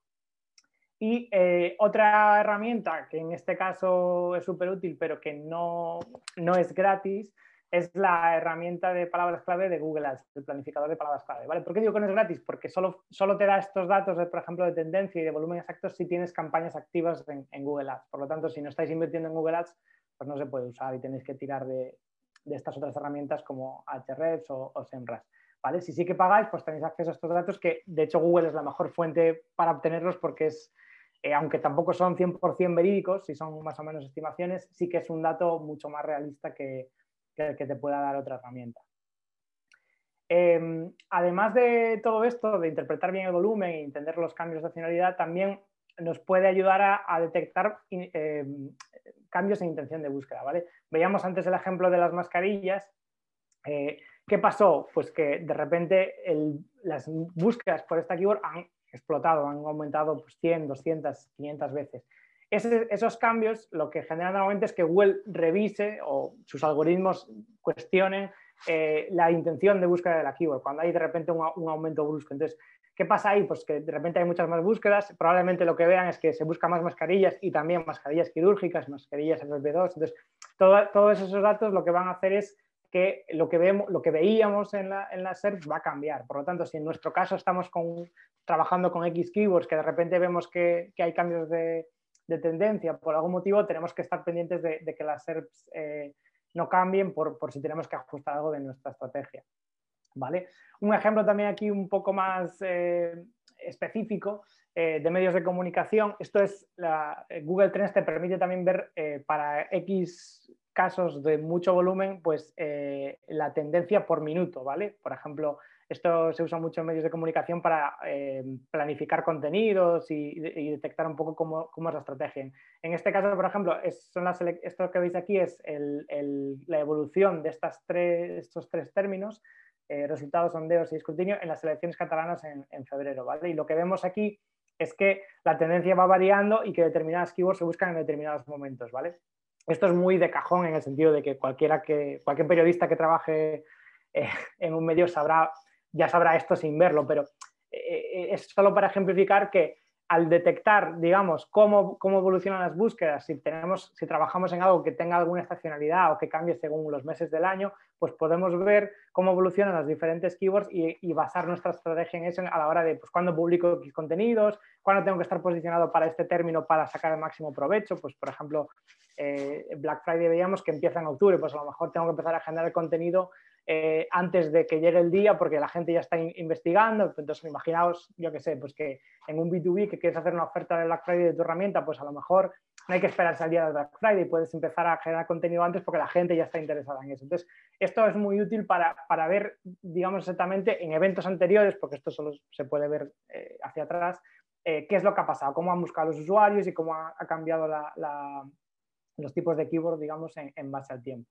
Y eh, otra herramienta que en este caso es súper útil, pero que no, no, es gratis, es la herramienta de palabras clave de Google Ads, el planificador de palabras clave. ¿vale? ¿Por qué digo que no es gratis? Porque solo, solo te da estos datos, de, por ejemplo, de tendencia y de volumen exactos si tienes campañas activas en, Google Ads. Por lo tanto, si no estáis invirtiendo en Google Ads, pues no se puede usar y tenéis que tirar de, de estas otras herramientas como Ahrefs o, o SEMrush. ¿vale? Si sí que pagáis, pues tenéis acceso a estos datos que de hecho Google es la mejor fuente para obtenerlos porque es, eh, aunque tampoco son 100% verídicos, si son más o menos estimaciones, sí que es un dato mucho más realista que, que te pueda dar otra herramienta. Em, además de todo esto, de interpretar bien el volumen e entender los cambios de finalidad, también nos puede ayudar a, detectar em, cambios en intención de búsqueda. ¿vale? Veíamos antes el ejemplo de las mascarillas. Eh, ¿Qué pasó? Pues que de repente las búsquedas por esta keyword han explotado, han aumentado pues, 100, 200, 500 veces. Esos cambios lo que generan normalmente es que Google revise o sus algoritmos cuestionen eh, la intención de búsqueda de la keyword, cuando hay de repente un, aumento brusco. Entonces, ¿Qué pasa ahí? Pues que de repente hay muchas más búsquedas, probablemente lo que vean es que se busca más mascarillas y también mascarillas quirúrgicas, mascarillas FFP2. Entonces, todos esos datos lo que van a hacer es que lo que, vemos, lo que veíamos en la, en la SERP va a cambiar. Por lo tanto, si en nuestro caso estamos con, trabajando con X keywords, que de repente vemos que, hay cambios de, tendencia por algún motivo, tenemos que estar pendientes de, que las SERPs eh, no cambien por, por si tenemos que ajustar algo de nuestra estrategia. ¿Vale? Un ejemplo también aquí un poco más eh, específico eh, de medios de comunicación. Esto es la, Google Trends te permite también ver para X casos de mucho volumen, pues la tendencia por minuto, ¿vale? Por ejemplo, esto se usa mucho en medios de comunicación para eh, planificar contenidos y, detectar un poco cómo, es la estrategia. En este caso, por ejemplo, son esto que veis aquí es la evolución de estas tres, estos tres términos, eh, resultados, sondeos y escrutinio, en las elecciones catalanas en, febrero. ¿vale? Y lo que vemos aquí es que la tendencia va variando y que determinadas keywords se buscan en determinados momentos. ¿vale? Esto es muy de cajón en el sentido de que, cualquiera que cualquier periodista que trabaje eh, en un medio sabrá ya sabrá esto sin verlo, pero eh, eh, es solo para ejemplificar que al detectar, digamos, cómo, cómo, evolucionan las búsquedas, si, tenemos, si trabajamos en algo que tenga alguna estacionalidad o que cambie según los meses del año, pues podemos ver cómo evolucionan las diferentes keywords y, basar nuestra estrategia en eso a la hora de pues, cuándo publico X contenidos, cuándo tengo que estar posicionado para este término para sacar el máximo provecho. Pues, por ejemplo, eh, Black Friday veíamos que empieza en octubre, pues a lo mejor tengo que empezar a generar contenido eh, antes de que llegue el día porque la gente ya está investigando. Entonces, imaginaos, yo que sé, pues que en un B2B que quieres hacer una oferta de Black Friday de tu herramienta, pues a lo mejor no hay que esperarse al día de Black Friday, puedes empezar a generar contenido antes porque la gente ya está interesada en eso. Entonces, esto es muy útil para, ver, digamos, exactamente en eventos anteriores, porque esto solo se puede ver eh, hacia atrás, eh, qué es lo que ha pasado, cómo han buscado los usuarios y cómo ha, cambiado los tipos de keyboard, digamos, en base al tiempo.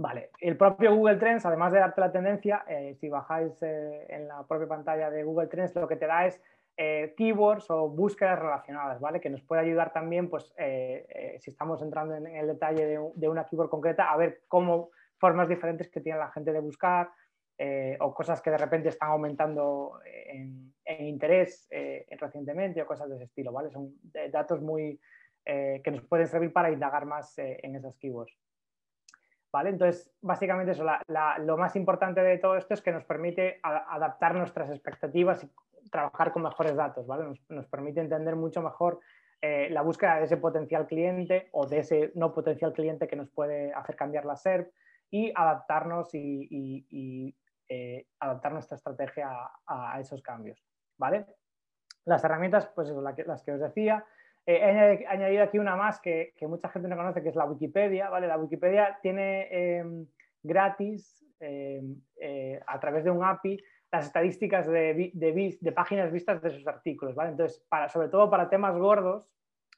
Vale, el propio Google Trends, además de darte la tendencia, eh, si bajáis eh, en la propia pantalla de Google Trends, lo que te da es eh, keywords o búsquedas relacionadas, ¿vale? Que nos puede ayudar también, pues, si estamos entrando en, el detalle de, una keyword concreta, a ver cómo formas diferentes que tiene la gente de buscar o cosas que de repente están aumentando en, interés recientemente o cosas de ese estilo, ¿vale? Son datos muy que nos pueden servir para indagar más en esas keywords. ¿Vale? Entonces, básicamente eso, lo más importante de todo esto es que nos permite adaptar nuestras expectativas y trabajar con mejores datos, ¿vale? Nos, permite entender mucho mejor eh, la búsqueda de ese potencial cliente o de ese no potencial cliente que nos puede hacer cambiar la SERP y adaptarnos y, eh, adaptar nuestra estrategia a, esos cambios, ¿vale? Las herramientas, pues eso, las que os decía, eh, he añadido aquí una más que, mucha gente no conoce, que es la Wikipedia. ¿vale? La Wikipedia tiene em, gratis, em, eh, a través de un API, las estadísticas de, páginas vistas de sus artículos. ¿vale? Entonces, sobre todo para temas gordos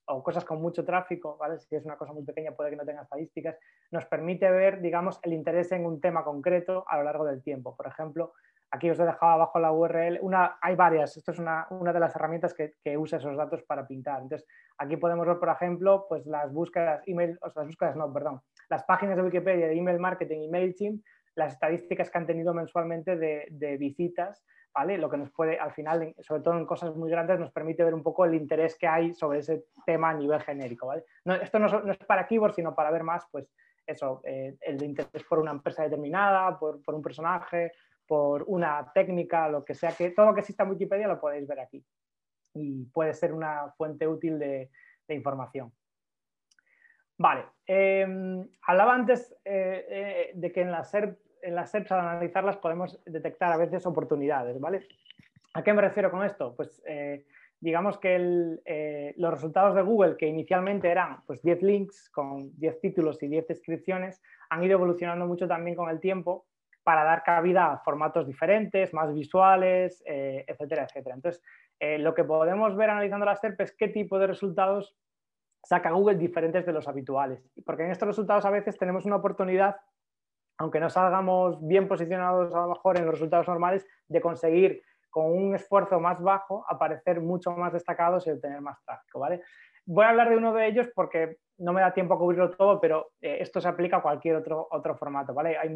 o cosas con mucho tráfico, ¿vale? si es una cosa muy pequeña puede que no tenga estadísticas, nos permite ver digamos, el interés en un tema concreto a lo largo del tiempo. Por ejemplo, Aquí os he dejado abajo la URL. Una, hay varias. Esto es una, de las herramientas que, usa esos datos para pintar. Entonces, aquí podemos ver, por ejemplo, pues las búsquedas email, o sea, las búsquedas, no, perdón, las páginas de Wikipedia de email marketing y MailChimp, las estadísticas que han tenido mensualmente de, visitas, ¿vale? Lo que nos puede, al final, sobre todo en cosas muy grandes, nos permite ver un poco el interés que hay sobre ese tema a nivel genérico, ¿vale? esto no, es para keyboard, sino para ver más, pues, eso, eh, el interés por una empresa determinada, por un personaje, por una técnica, lo que sea, que todo lo que exista en Wikipedia lo podéis ver aquí y puede ser una fuente útil de, información. Vale, em, hablaba antes eh, eh, de que en las, SERP, en las SERPs al analizarlas podemos detectar a veces oportunidades, ¿vale? ¿A qué me refiero con esto? Pues eh, digamos que los resultados de Google, que inicialmente eran pues, 10 links con 10 títulos y 10 descripciones, han ido evolucionando mucho también con el tiempo para dar cabida a formatos diferentes, más visuales, eh, etcétera, etcétera. Entonces, eh, lo que podemos ver analizando las SERP es qué tipo de resultados saca Google diferentes de los habituales. Porque en estos resultados a veces tenemos una oportunidad, aunque no salgamos bien posicionados a lo mejor en los resultados normales, de conseguir con un esfuerzo más bajo aparecer mucho más destacados y obtener más tráfico. ¿vale? Voy a hablar de uno de ellos porque no me da tiempo a cubrirlo todo, pero eh, esto se aplica a cualquier otro, otro formato, ¿vale? Hay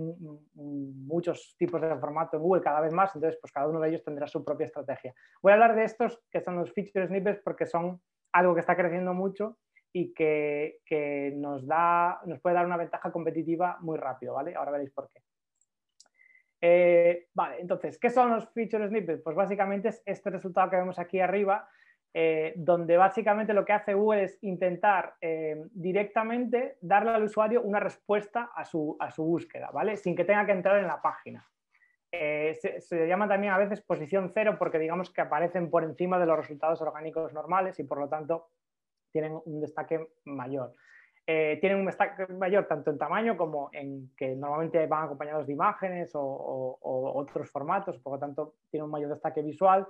muchos tipos de formato en Google cada vez más, entonces pues cada uno de ellos tendrá su propia estrategia. Voy a hablar de estos que son los feature snippets porque son algo que está creciendo mucho y que, nos, da, nos puede dar una ventaja competitiva muy rápido, ¿vale? Ahora veréis por qué. Eh, vale, entonces, ¿qué son los feature snippets? Pues básicamente es este resultado que vemos aquí arriba, eh, donde básicamente lo que hace Google es intentar eh, directamente darle al usuario una respuesta a su, búsqueda, ¿vale? Sin que tenga que entrar en la página. Eh, se, llama también a veces posición cero porque digamos que aparecen por encima de los resultados orgánicos normales y por lo tanto tienen un destaque mayor. tienen un destaque mayor tanto en tamaño como en que normalmente van acompañados de imágenes o otros formatos, por lo tanto tienen un mayor destaque visual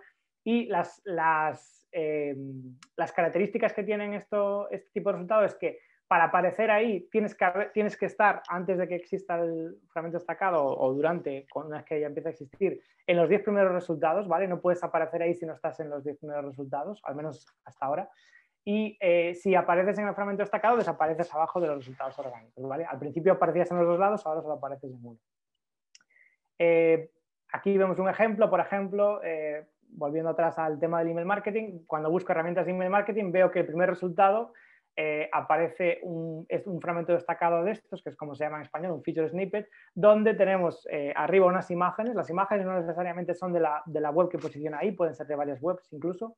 y las, las, em, las características que tienen esto, este tipo de resultados es que para aparecer ahí tienes que, tienes que estar antes de que exista el fragmento destacado o, durante, una vez que ya empieza a existir, en los 10 primeros resultados, ¿vale? No puedes aparecer ahí si no estás en los 10 primeros resultados, al menos hasta ahora. Y eh, si apareces en el fragmento destacado, desapareces abajo de los resultados orgánicos, ¿vale? Al principio aparecías en los dos lados, ahora solo apareces en uno. Eh, aquí vemos un ejemplo, por ejemplo, eh, volviendo atrás al tema del email marketing, cuando busco herramientas de email marketing veo que el primer resultado eh, aparece un, es un fragmento destacado de estos, que es como se llama en español, un feature snippet, donde tenemos eh, arriba unas imágenes. Las imágenes no necesariamente son de la, de la, web que posiciona ahí, pueden ser de varias webs incluso.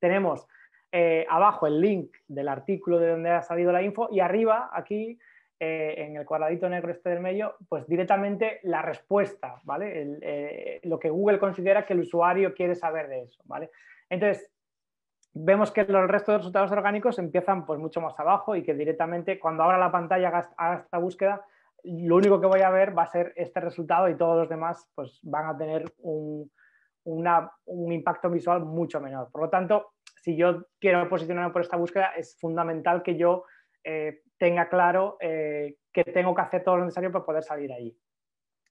Tenemos eh, abajo el link del artículo de donde ha salido la info y arriba aquí eh, en el cuadradito negro este del medio, pues directamente la respuesta, ¿vale? Eh, lo que Google considera que el usuario quiere saber de eso, ¿vale? Entonces, vemos que los restos de resultados orgánicos empiezan pues mucho más abajo y que directamente cuando abra la pantalla haga esta búsqueda, lo único que voy a ver va a ser este resultado y todos los demás pues van a tener un, un impacto visual mucho menor. Por lo tanto, si yo quiero posicionarme por esta búsqueda, es fundamental que yo eh, tenga claro eh, que tengo que hacer todo lo necesario para poder salir ahí.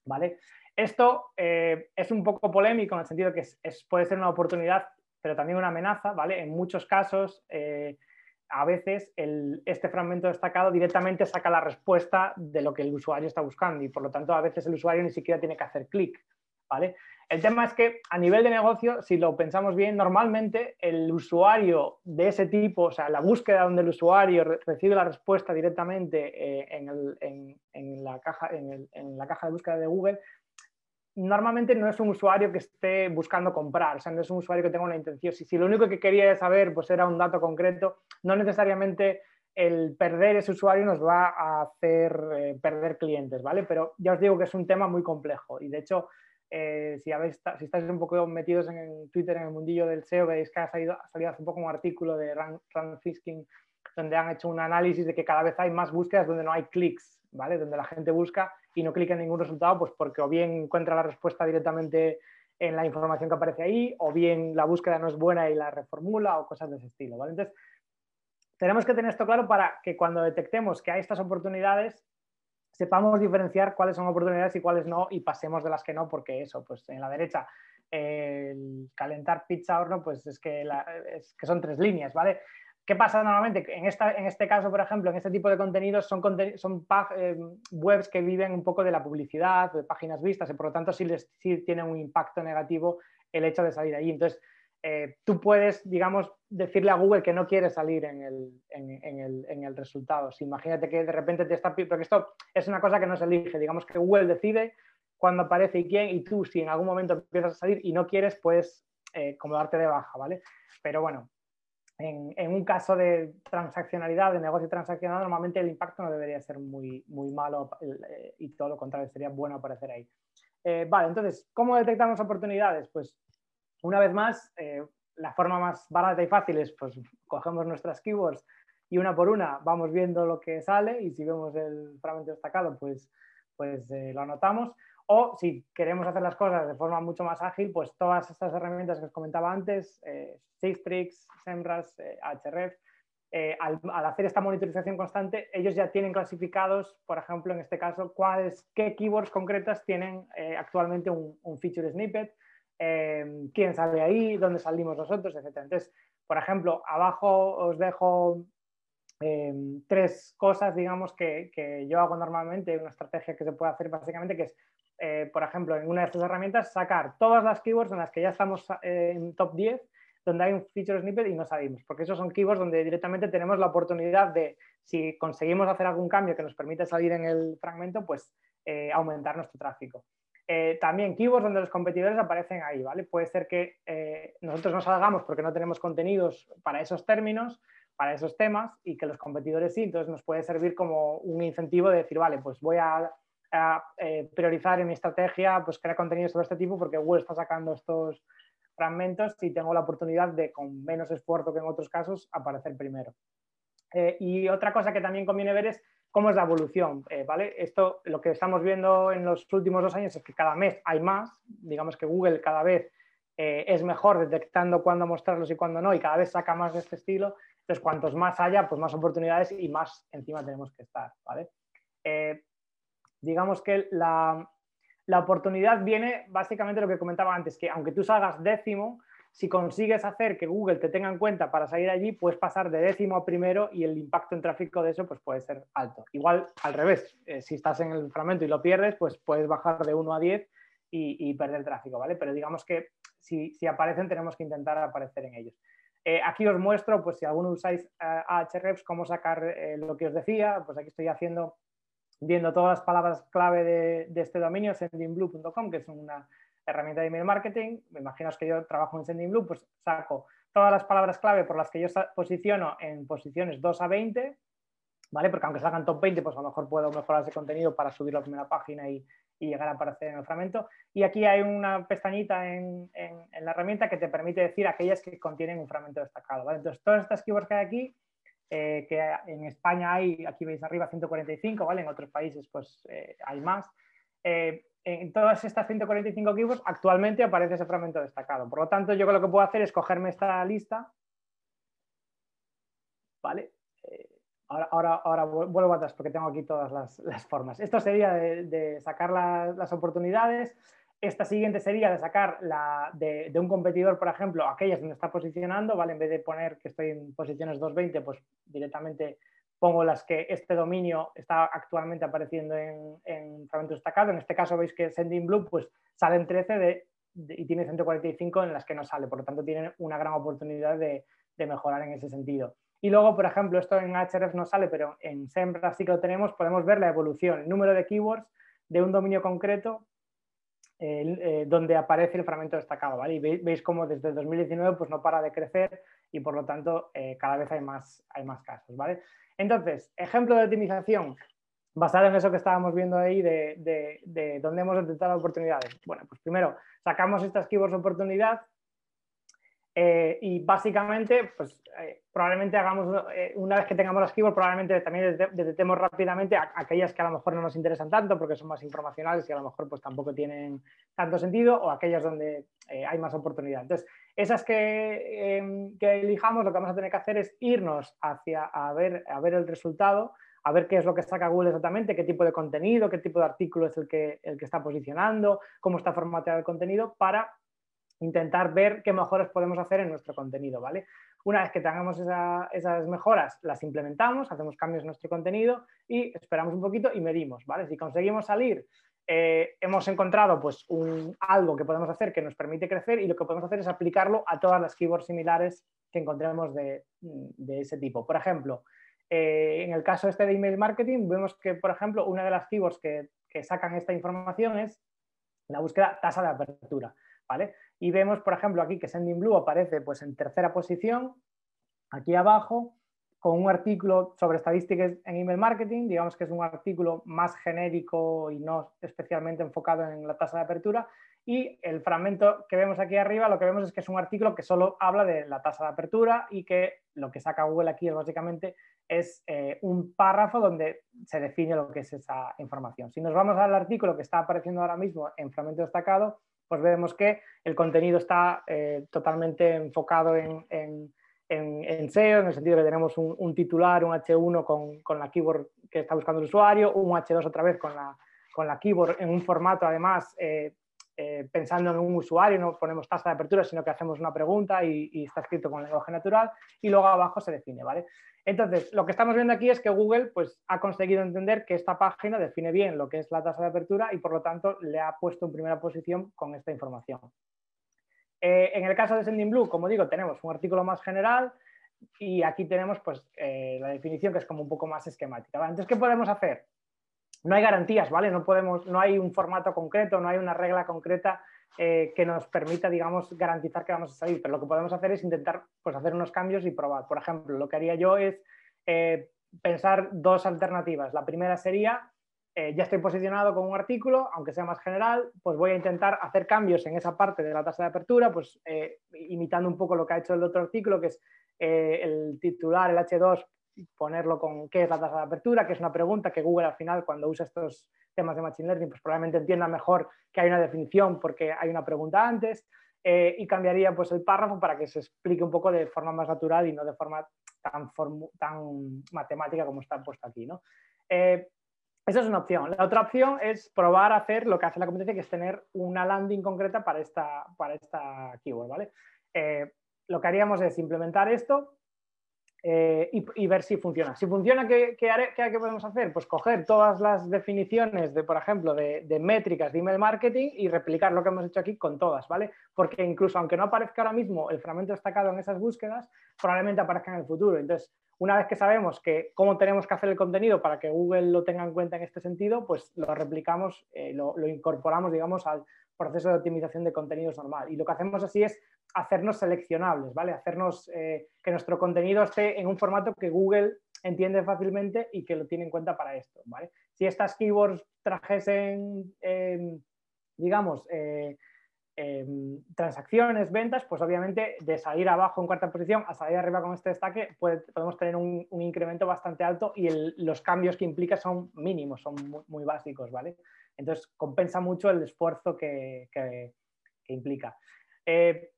¿vale? Esto eh, es un poco polémico en el sentido que puede ser una oportunidad, pero también una amenaza. ¿vale? En muchos casos, a veces este fragmento destacado directamente saca la respuesta de lo que el usuario está buscando y por lo tanto a veces el usuario ni siquiera tiene que hacer clic. ¿Vale? El tema es que a nivel de negocio, si lo pensamos bien, normalmente el usuario de ese tipo, o sea, la búsqueda donde el usuario recibe la respuesta directamente eh, en, la caja, en, la caja de búsqueda de Google, normalmente no es un usuario que esté buscando comprar, o sea, no es un usuario que tenga una intención. Si, si lo único que quería saber pues, era un dato concreto, no necesariamente el perder ese usuario nos va a hacer eh, perder clientes, ¿vale? Pero ya os digo que es un tema muy complejo y de hecho eh, si, si estáis un poco metidos en Twitter, en el mundillo del SEO, veis que ha salido, hace un poco un artículo de Rand, Fisking donde han hecho un análisis de que cada vez hay más búsquedas donde no hay clics, ¿vale? Donde la gente busca y no clica en ningún resultado, pues porque o bien encuentra la respuesta directamente en la información que aparece ahí, o bien la búsqueda no es buena y la reformula, o cosas de ese estilo, ¿vale? Entonces, tenemos que tener esto claro para que cuando detectemos que hay estas oportunidades, sepamos diferenciar cuáles son oportunidades y cuáles no y pasemos de las que no, porque eso, pues en la derecha, el calentar pizza horno, pues es que, es que son tres líneas, ¿vale? ¿Qué pasa normalmente? En, esta, en este caso, por ejemplo, en este tipo de contenidos son, son eh, webs que viven un poco de la publicidad, de páginas vistas, y por lo tanto sí, les, sí tienen un impacto negativo el hecho de salir ahí. Entonces, eh, tú puedes, digamos, decirle a Google que no quiere salir en el, resultado. Si imagínate que de repente te está... Porque esto es una cosa que no se elige. Digamos que Google decide cuándo aparece y quién, y tú si en algún momento empiezas a salir y no quieres, puedes eh, como darte de baja, ¿vale? Pero bueno, en, un caso de transaccionalidad, de negocio transaccional, normalmente el impacto no debería ser muy, muy malo eh, y todo lo contrario, sería bueno aparecer ahí. vale, entonces, ¿cómo detectamos oportunidades? Pues una vez más, eh, la forma más barata y fácil es, pues, cogemos nuestras keywords y una por una vamos viendo lo que sale y si vemos el fragmento destacado, pues, pues eh, lo anotamos. O si queremos hacer las cosas de forma mucho más ágil, pues todas estas herramientas que os comentaba antes, eh, Sistrix, Semras, Ahref, al, hacer esta monitorización constante, ellos ya tienen clasificados, por ejemplo, en este caso, cuáles, qué keywords concretas tienen actualmente un, un, feature snippet, Em, quién sale ahí, dónde salimos nosotros, etc. Entonces, por ejemplo, abajo os dejo em, tres cosas, digamos, que, yo hago normalmente, una estrategia que se puede hacer básicamente, que es, eh, por ejemplo, en una de estas herramientas, sacar todas las keywords en las que ya estamos eh, en top 10, donde hay un feature snippet y no salimos, porque esos son keywords donde directamente tenemos la oportunidad de, si conseguimos hacer algún cambio que nos permite salir en el fragmento, pues eh, aumentar nuestro tráfico. Eh, también keywords donde los competidores aparecen ahí, ¿vale? Puede ser que eh, nosotros no salgamos porque no tenemos contenidos para esos términos, para esos temas, y que los competidores sí, entonces nos puede servir como un incentivo de decir, vale, pues voy a, eh, priorizar en mi estrategia, pues crear contenido sobre este tipo porque Google está sacando estos fragmentos y tengo la oportunidad de, con menos esfuerzo que en otros casos, aparecer primero. y otra cosa que también conviene ver es cómo es la evolución, eh, ¿vale? Esto, lo que estamos viendo en los últimos dos años es que cada mes hay más, digamos que Google cada vez eh, es mejor detectando cuándo mostrarlos y cuándo no, y cada vez saca más de este estilo, entonces cuantos más haya, pues más oportunidades y más encima tenemos que estar, ¿vale? Eh, digamos que la, la oportunidad viene básicamente lo que comentaba antes, que aunque tú salgas décimo, si consigues hacer que Google te tenga en cuenta para salir allí, puedes pasar de décimo a primero y el impacto en tráfico de eso pues puede ser alto. Igual al revés, eh, si estás en el fragmento y lo pierdes, pues puedes bajar de 1 a 10 y, perder tráfico, ¿vale? Pero digamos que si, aparecen tenemos que intentar aparecer en ellos. Eh, aquí os muestro, pues si alguno usáis uh, Ahrefs, cómo sacar lo que os decía, pues aquí estoy haciendo, viendo todas las palabras clave de, de este dominio, sendingblue.com, que es una herramienta de email marketing, me imagino que yo trabajo en Sending pues saco todas las palabras clave por las que yo posiciono en posiciones 2 a 20, ¿vale? Porque aunque salgan top 20, pues a lo mejor puedo mejorar ese contenido para subirlo a primera página y, llegar a aparecer en el fragmento. Y aquí hay una pestañita en, la herramienta que te permite decir aquellas que contienen un fragmento destacado, ¿vale? Entonces, todas estas keywords que hay aquí, eh, que en España hay, aquí veis arriba, 145, ¿vale? En otros países, pues eh, hay más. Eh, en todas estas 145 keywords actualmente aparece ese fragmento destacado. Por lo tanto, yo lo que puedo hacer es cogerme esta lista. ¿Vale? Eh, ahora, ahora, vuelvo atrás porque tengo aquí todas las, formas. Esto sería de, sacar las oportunidades. Esta siguiente sería de sacar la, de, de, un competidor, por ejemplo, aquellas donde está posicionando, ¿vale? En vez de poner que estoy en posiciones 220, pues directamente pongo las que este dominio está actualmente apareciendo en, en fragmento destacado. En este caso veis que Sending Blue pues, salen 13 de, y tiene 145 en las que no sale. Por lo tanto, tienen una gran oportunidad de, mejorar en ese sentido. Y luego, por ejemplo, esto en Href no sale, pero en Sembra sí que lo tenemos, podemos ver la evolución, el número de keywords de un dominio concreto eh, donde aparece el fragmento destacado. Y veis, cómo desde 2019 pues, no para de crecer y por lo tanto eh, cada vez hay más, hay más casos. ¿vale? Entonces, ejemplo de optimización basado en eso que estábamos viendo ahí de, de, dónde hemos detectado oportunidades. Bueno, pues primero sacamos estas keywords oportunidad eh, y básicamente, pues eh, probablemente hagamos, eh, una vez que tengamos las keywords, probablemente también detectemos rápidamente aquellas que a lo mejor no nos interesan tanto porque son más informacionales y a lo mejor pues tampoco tienen tanto sentido o aquellas donde hay más oportunidad. Esas em, que, elijamos, lo que vamos a tener que hacer es irnos hacia a ver, el resultado, a ver qué es lo que saca Google exactamente, qué tipo de contenido, qué tipo de artículo es el que, el que está posicionando, cómo está formateado el contenido, para intentar ver qué mejoras podemos hacer en nuestro contenido, ¿vale? Una vez que tengamos esas mejoras, las implementamos, hacemos cambios en nuestro contenido y esperamos un poquito y medimos, ¿vale? Si conseguimos salir, eh, hemos encontrado pues un, algo que podemos hacer que nos permite crecer y lo que podemos hacer es aplicarlo a todas las keywords similares que encontremos de, ese tipo. Por ejemplo, eh, en el caso este de email marketing, vemos que, por ejemplo, una de las keywords que, que sacan esta información es la búsqueda tasa de apertura. ¿vale? Y vemos, por ejemplo, aquí que Sending Blue aparece pues, en tercera posición, aquí abajo, con un artículo sobre estadísticas en email marketing, digamos que es un artículo más genérico y no especialmente enfocado en la tasa de apertura. Y el fragmento que vemos aquí arriba, lo que vemos es que es un artículo que solo habla de la tasa de apertura y que lo que saca Google aquí es básicamente es eh, un párrafo donde se define lo que es esa información. Si nos vamos al artículo que está apareciendo ahora mismo en fragmento destacado, pues vemos que el contenido está eh, totalmente enfocado en, SEO, en el sentido que tenemos un, titular, un H1 con, la keyword que está buscando el usuario, un H2 otra vez con la, con la keyword en un formato además eh, eh, pensando en un usuario, no ponemos tasa de apertura, sino que hacemos una pregunta y, y, está escrito con lenguaje natural y luego abajo se define, ¿vale? Entonces, lo que estamos viendo aquí es que Google pues, ha conseguido entender que esta página define bien lo que es la tasa de apertura y por lo tanto le ha puesto en primera posición con esta información. Eh, en el caso de Sending Blue, como digo, tenemos un artículo más general y aquí tenemos pues, eh, la definición que es como un poco más esquemática. Entonces, ¿qué podemos hacer? no hay garantías, ¿vale? No, podemos, no hay un formato concreto, no hay una regla concreta eh, que nos permita, digamos, garantizar que vamos a salir. Pero lo que podemos hacer es intentar pues, hacer unos cambios y probar. Por ejemplo, lo que haría yo es pensar dos alternativas. La primera sería, eh, ya estoy posicionado con un artículo, aunque sea más general, pues voy a intentar hacer cambios en esa parte de la tasa de apertura, pues imitando un poco lo que ha hecho el otro artículo, que es el titular, el H2, ponerlo con qué es la tasa de apertura, que es una pregunta que Google al final cuando usa estos temas de Machine Learning, pues probablemente entienda mejor que hay una definición porque hay una pregunta antes eh, y cambiaría pues el párrafo para que se explique un poco de forma más natural y no de forma tan, tan matemática como está puesto aquí. ¿no? Eh, esa es una opción. La otra opción es probar a hacer lo que hace la competencia, que es tener una landing concreta para esta, para esta keyword. ¿vale? Eh, lo que haríamos es implementar esto, eh, y, ver si funciona. Si funciona, ¿qué, qué, podemos hacer? Pues coger todas las definiciones de, por ejemplo, de, métricas de email marketing y replicar lo que hemos hecho aquí con todas, ¿vale? Porque incluso aunque no aparezca ahora mismo el fragmento destacado en esas búsquedas, probablemente aparezca en el futuro. Entonces, una vez que sabemos que cómo tenemos que hacer el contenido para que Google lo tenga en cuenta en este sentido, pues lo replicamos, eh, lo, incorporamos, digamos, al proceso de optimización de contenidos normal. Y lo que hacemos así es hacernos seleccionables, ¿vale? Hacernos eh, que nuestro contenido esté en un formato que Google entiende fácilmente y que lo tiene en cuenta para esto, ¿vale? Si estas keywords trajesen, em, digamos, em, transacciones, ventas, pues obviamente de salir abajo en cuarta posición a salir arriba con este destaque podemos tener un, incremento bastante alto y los cambios que implica son mínimos, son muy, básicos, ¿vale? Entonces compensa mucho el esfuerzo que, implica. Eh,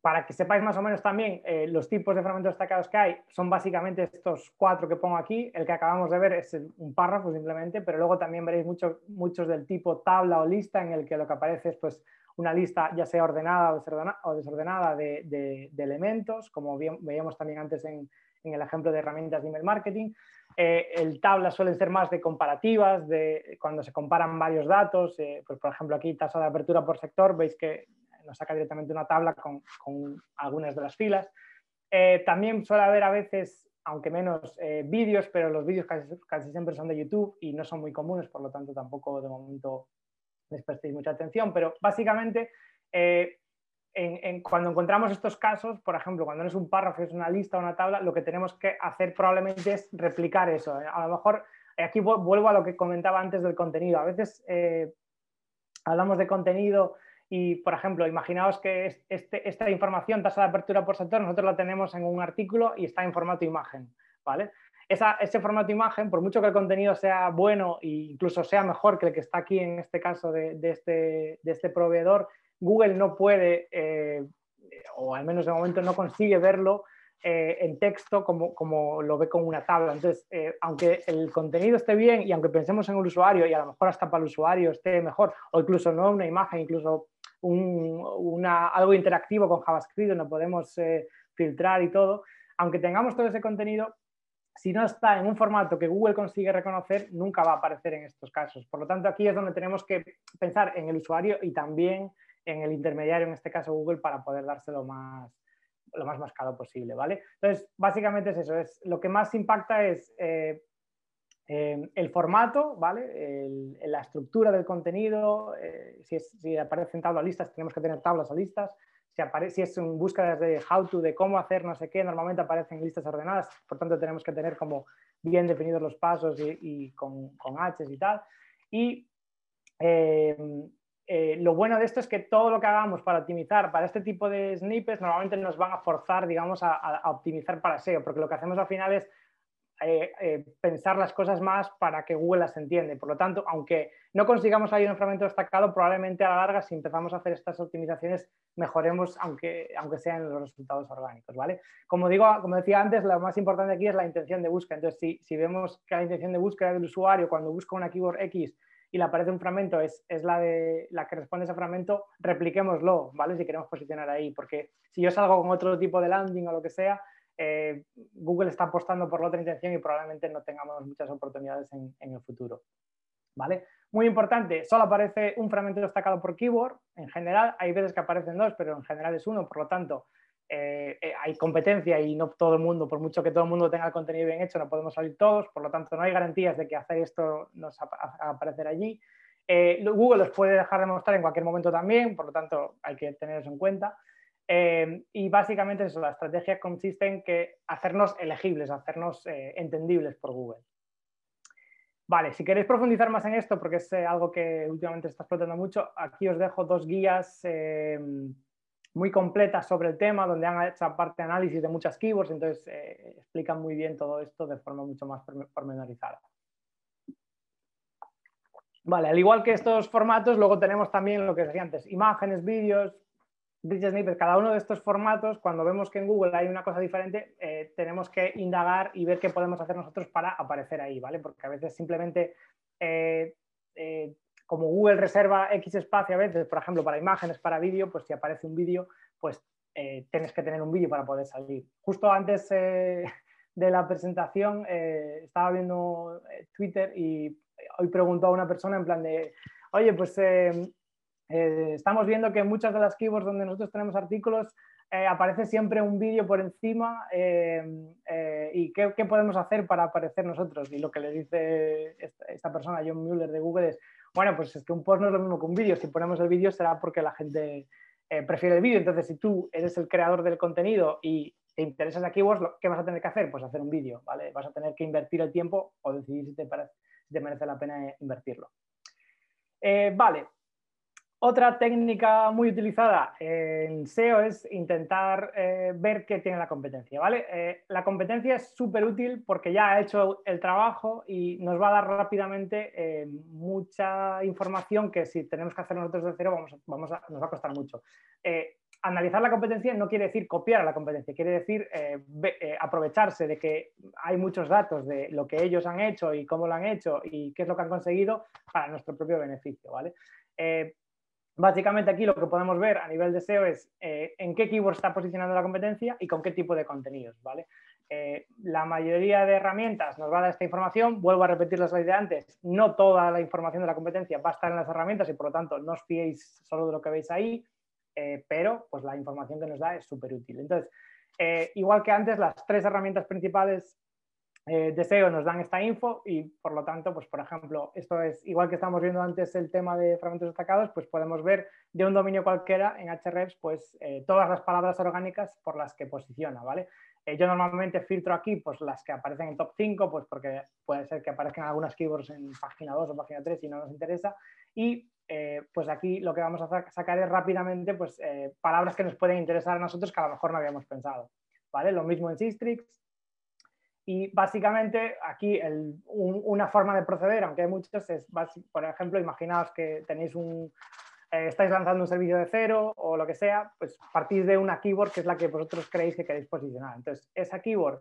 para que sepáis más o menos también, eh, los tipos de fragmentos destacados que hay son básicamente estos cuatro que pongo aquí. El que acabamos de ver es un párrafo simplemente, pero luego también veréis muchos del tipo tabla o lista en el que lo que aparece es pues, una lista ya sea ordenada o desordenada de, elementos, como veíamos también antes en, el ejemplo de herramientas de email marketing. Eh, el tabla suelen ser más de comparativas, de cuando se comparan varios datos, eh, pues por ejemplo aquí tasa de apertura por sector, veis que nos saca directamente una tabla con, algunas de las filas. Eh, también suele haber a veces, aunque menos, eh, vídeos, pero los vídeos casi, siempre son de YouTube y no son muy comunes, por lo tanto tampoco de momento les prestéis mucha atención, pero básicamente eh, cuando encontramos estos casos, por ejemplo, cuando no es un párrafo, es una lista o una tabla, lo que tenemos que hacer probablemente es replicar eso. A lo mejor, aquí vuelvo a lo que comentaba antes del contenido. A veces hablamos de contenido y, por ejemplo, imaginaos que este, esta información, tasa de apertura por sector, nosotros la tenemos en un artículo y está en formato imagen, ¿vale? Ese formato imagen, por mucho que el contenido sea bueno e incluso sea mejor que el que está aquí en este caso de, este, este, proveedor, Google no puede, eh, o al menos de momento no consigue verlo eh, en texto como, como, lo ve con una tabla. Entonces, eh, aunque el contenido esté bien y aunque pensemos en el usuario y a lo mejor hasta para el usuario esté mejor, o incluso no una imagen, incluso algo interactivo con JavaScript donde podemos filtrar y todo, aunque tengamos todo ese contenido, si no está en un formato que Google consigue reconocer, nunca va a aparecer en estos casos. Por lo tanto, aquí es donde tenemos que pensar en el usuario y también en el intermediario, en este caso Google, para poder dárselo más, lo más mascado posible, ¿vale? Entonces, básicamente es eso, es, lo que más impacta es eh, Em, el formato, ¿vale? la estructura del contenido, eh, si, si, aparecen tablas listas, tenemos que tener tablas o listas. Si, aparece, si es un búsqueda de how to, de cómo hacer no sé qué, normalmente aparecen listas ordenadas, por tanto tenemos que tener como bien definidos los pasos y, con, con H y tal. Y em, eh, lo bueno de esto es que todo lo que hagamos para optimizar para este tipo de snippets normalmente nos van a forzar, digamos, a, a optimizar para SEO, porque lo que hacemos al final es eh, eh, pensar las cosas más para que Google las entiende. Por lo tanto, aunque no consigamos ahí un fragmento destacado, probablemente a la larga, si empezamos a hacer estas optimizaciones, mejoremos, aunque, aunque sean los resultados orgánicos. ¿vale? Como, digo, como decía antes, lo más importante aquí es la intención de búsqueda. Entonces, si, si vemos que la intención de búsqueda del usuario cuando busca una keyword X y le aparece un fragmento es, es, la, de, la que responde a ese fragmento, repliquémoslo, ¿vale? Si queremos posicionar ahí, porque si yo salgo con otro tipo de landing o lo que sea, eh, Google está apostando por la otra intención y probablemente no tengamos muchas oportunidades en, el futuro. ¿Vale? Muy importante, solo aparece un fragmento destacado por keyword. En general, hay veces que aparecen dos, pero en general es uno. Por lo tanto, eh, eh, hay competencia y no todo el mundo, por mucho que todo el mundo tenga el contenido bien hecho, no podemos salir todos, por lo tanto no hay garantías de que hacer esto nos va a aparecer allí. Google los puede dejar de mostrar en cualquier momento también, por lo tanto hay que tener eso en cuenta. Y básicamente eso, la estrategia consiste en que hacernos elegibles, hacernos entendibles por Google. Vale, si queréis profundizar más en esto, porque es algo que últimamente está explotando mucho, aquí os dejo dos guías muy completas sobre el tema, donde han hecho aparte análisis de muchas keywords, entonces eh, explican muy bien todo esto de forma mucho más pormenorizada. Vale, al igual que estos formatos, luego tenemos también lo que decía antes, imágenes, vídeos, rich snippets, cada uno de estos formatos, cuando vemos que en Google hay una cosa diferente, eh, tenemos que indagar y ver qué podemos hacer nosotros para aparecer ahí, ¿vale? Porque a veces simplemente eh, como Google reserva X espacio a veces, por ejemplo, para imágenes, para vídeo, pues si aparece un vídeo, pues eh, tienes que tener un vídeo para poder salir. Justo antes eh, de la presentación eh, estaba viendo Twitter y hoy preguntó a una persona en plan de, oye, pues estamos viendo que en muchas de las keywords donde nosotros tenemos artículos aparece siempre un vídeo por encima y ¿qué, ¿qué, podemos hacer para aparecer nosotros. Y lo que le dice esta, esta persona, John Mueller de Google, es, bueno, pues es que un post no es lo mismo que un vídeo. Si ponemos el vídeo será porque la gente eh, prefiere el vídeo. Entonces, si tú eres el creador del contenido y te interesas a keywords, ¿qué vas a tener que hacer? Pues hacer un vídeo, ¿vale? Vas a tener que invertir el tiempo o decidir si te, merece la pena invertirlo. Eh, vale, otra técnica muy utilizada en SEO es intentar eh, ver qué tiene la competencia. ¿vale? Eh, la competencia es súper útil porque ya ha hecho el trabajo y nos va a dar rápidamente eh, mucha información que si tenemos que hacer nosotros de cero vamos, vamos a, nos va a costar mucho. analizar la competencia no quiere decir copiar a la competencia, quiere decir aprovecharse de que hay muchos datos de lo que ellos han hecho y cómo lo han hecho y qué es lo que han conseguido para nuestro propio beneficio. ¿vale? Básicamente aquí lo que podemos ver a nivel de SEO es eh, en qué keyword está posicionando la competencia y con qué tipo de contenidos. ¿vale? Eh, la mayoría de herramientas nos va a dar esta información. Vuelvo a repetir la slide de antes. No toda la información de la competencia va a estar en las herramientas y por lo tanto no os fiéis solo de lo que veis ahí, eh, pero pues la información que nos da es súper útil. Entonces, igual que antes, las tres herramientas principales eh, deseo nos dan esta info y por lo tanto, pues por ejemplo, esto es igual que estamos viendo antes el tema de fragmentos destacados, pues podemos ver de un dominio cualquiera en Hrefs pues eh, todas las palabras orgánicas por las que posiciona, ¿vale? Eh, yo normalmente filtro aquí pues las que aparecen en top 5, pues porque puede ser que aparezcan algunas keywords en página 2 o página 3 y no nos interesa y pues aquí lo que vamos a sacar es rápidamente pues palabras que nos pueden interesar a nosotros que a lo mejor no habíamos pensado, ¿vale? Lo mismo en Sistrix, y básicamente aquí una forma de proceder, aunque hay muchos, es, por ejemplo, imaginaos que tenéis un, eh, estáis lanzando un servicio de cero o lo que sea, pues partís de una keyword que es la que vosotros creéis que queréis posicionar. Entonces, esa keyword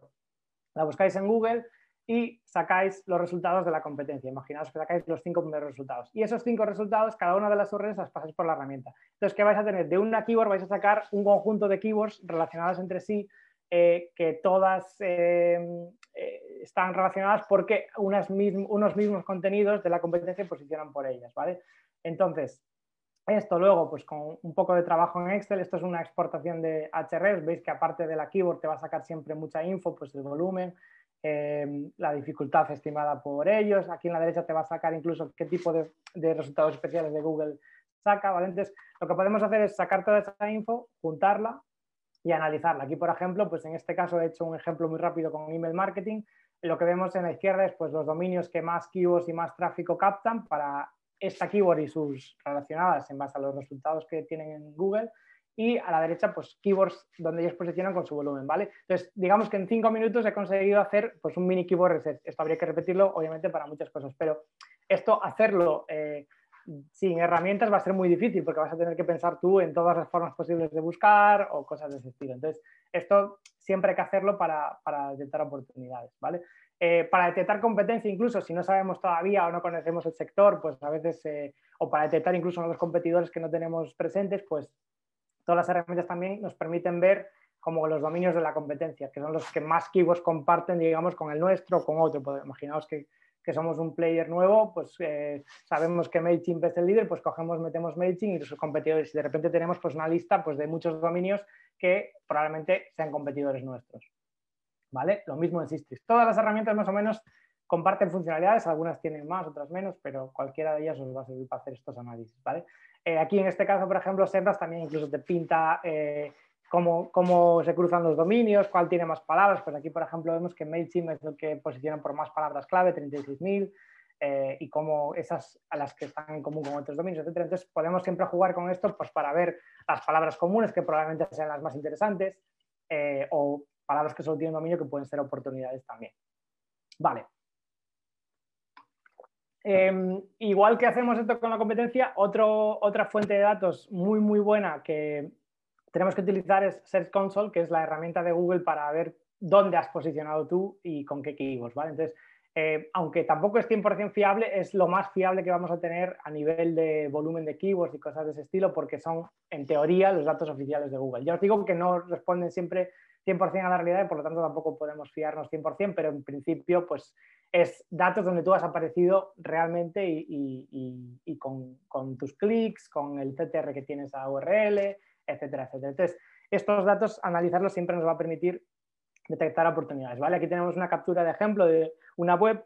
la buscáis en Google y sacáis los resultados de la competencia. Imaginaos que sacáis los cinco primeros resultados. Y esos cinco resultados, cada una de las URLs las pasáis por la herramienta. Entonces, ¿qué vais a tener? De una keyword vais a sacar un conjunto de keywords relacionadas entre sí eh, que todas eh, eh, están relacionadas porque unos mismos contenidos de la competencia posicionan por ellas, ¿vale? Entonces, esto luego, pues con un poco de trabajo en Excel, esto es una exportación de HRs, veis que aparte de la keyword te va a sacar siempre mucha info, pues el volumen, la dificultad estimada por ellos, aquí en la derecha te va a sacar incluso qué tipo de, resultados especiales de Google saca. Entonces, lo que podemos hacer es sacar toda esa info, juntarla y analizarla. Aquí, por ejemplo, pues en este caso he hecho un ejemplo muy rápido con email marketing. Lo que vemos en la izquierda es pues, los dominios que más keywords y más tráfico captan para esta keyword y sus relacionadas en base a los resultados que tienen en Google. Y a la derecha, pues keywords donde ellos posicionan con su volumen, ¿vale? Entonces, digamos que en cinco minutos he conseguido hacer pues, un mini keyword reset. Esto habría que repetirlo, obviamente, para muchas cosas, pero esto, hacerlo eh, sin herramientas va a ser muy difícil porque vas a tener que pensar tú en todas las formas posibles de buscar o cosas de ese estilo. Entonces, esto siempre hay que hacerlo para, detectar oportunidades, ¿vale? Eh, para detectar competencia, incluso si no sabemos todavía o no conocemos el sector, pues a veces, eh, o para detectar incluso a los competidores que no tenemos presentes, pues todas las herramientas también nos permiten ver como los dominios de la competencia, que son los que más keywords comparten, digamos, con el nuestro o con otro. Pues, imaginaos que que somos un player nuevo, pues eh, sabemos que MailChimp es el líder, pues cogemos, metemos MailChimp y sus competidores. Y de repente tenemos pues, una lista pues, de muchos dominios que probablemente sean competidores nuestros. ¿Vale? Lo mismo en Sistrix. Todas las herramientas más o menos comparten funcionalidades, algunas tienen más, otras menos, pero cualquiera de ellas os va a servir para hacer estos análisis. ¿vale? Eh, aquí en este caso, por ejemplo, Sendas también incluso te pinta eh, cómo, cómo, se cruzan los dominios, cuál tiene más palabras. Pues aquí, por ejemplo, vemos que MailChimp es el que posiciona por más palabras clave, 36.000, eh, y cómo esas a las que están en común con otros dominios, etc. Entonces, podemos siempre jugar con esto pues, para ver las palabras comunes, que probablemente sean las más interesantes, o palabras que solo tienen dominio que pueden ser oportunidades también. Vale, Em, igual que hacemos esto con la competencia, otra fuente de datos muy, muy buena que tenemos que utilizar es Search Console, que es la herramienta de Google para ver dónde has posicionado tú y con qué keywords. ¿vale? Entonces, eh, aunque tampoco es 100% fiable, es lo más fiable que vamos a tener a nivel de volumen de keywords y cosas de ese estilo, porque son, en teoría, los datos oficiales de Google. Ya os digo que no responden siempre 100% a la realidad y por lo tanto tampoco podemos fiarnos 100%, pero en principio, pues es datos donde tú has aparecido realmente y, con, tus clics, con el CTR que tienes a URL, etcétera, etcétera. Entonces, estos datos, analizarlos siempre nos va a permitir detectar oportunidades. ¿vale? Aquí tenemos una captura de ejemplo de una web.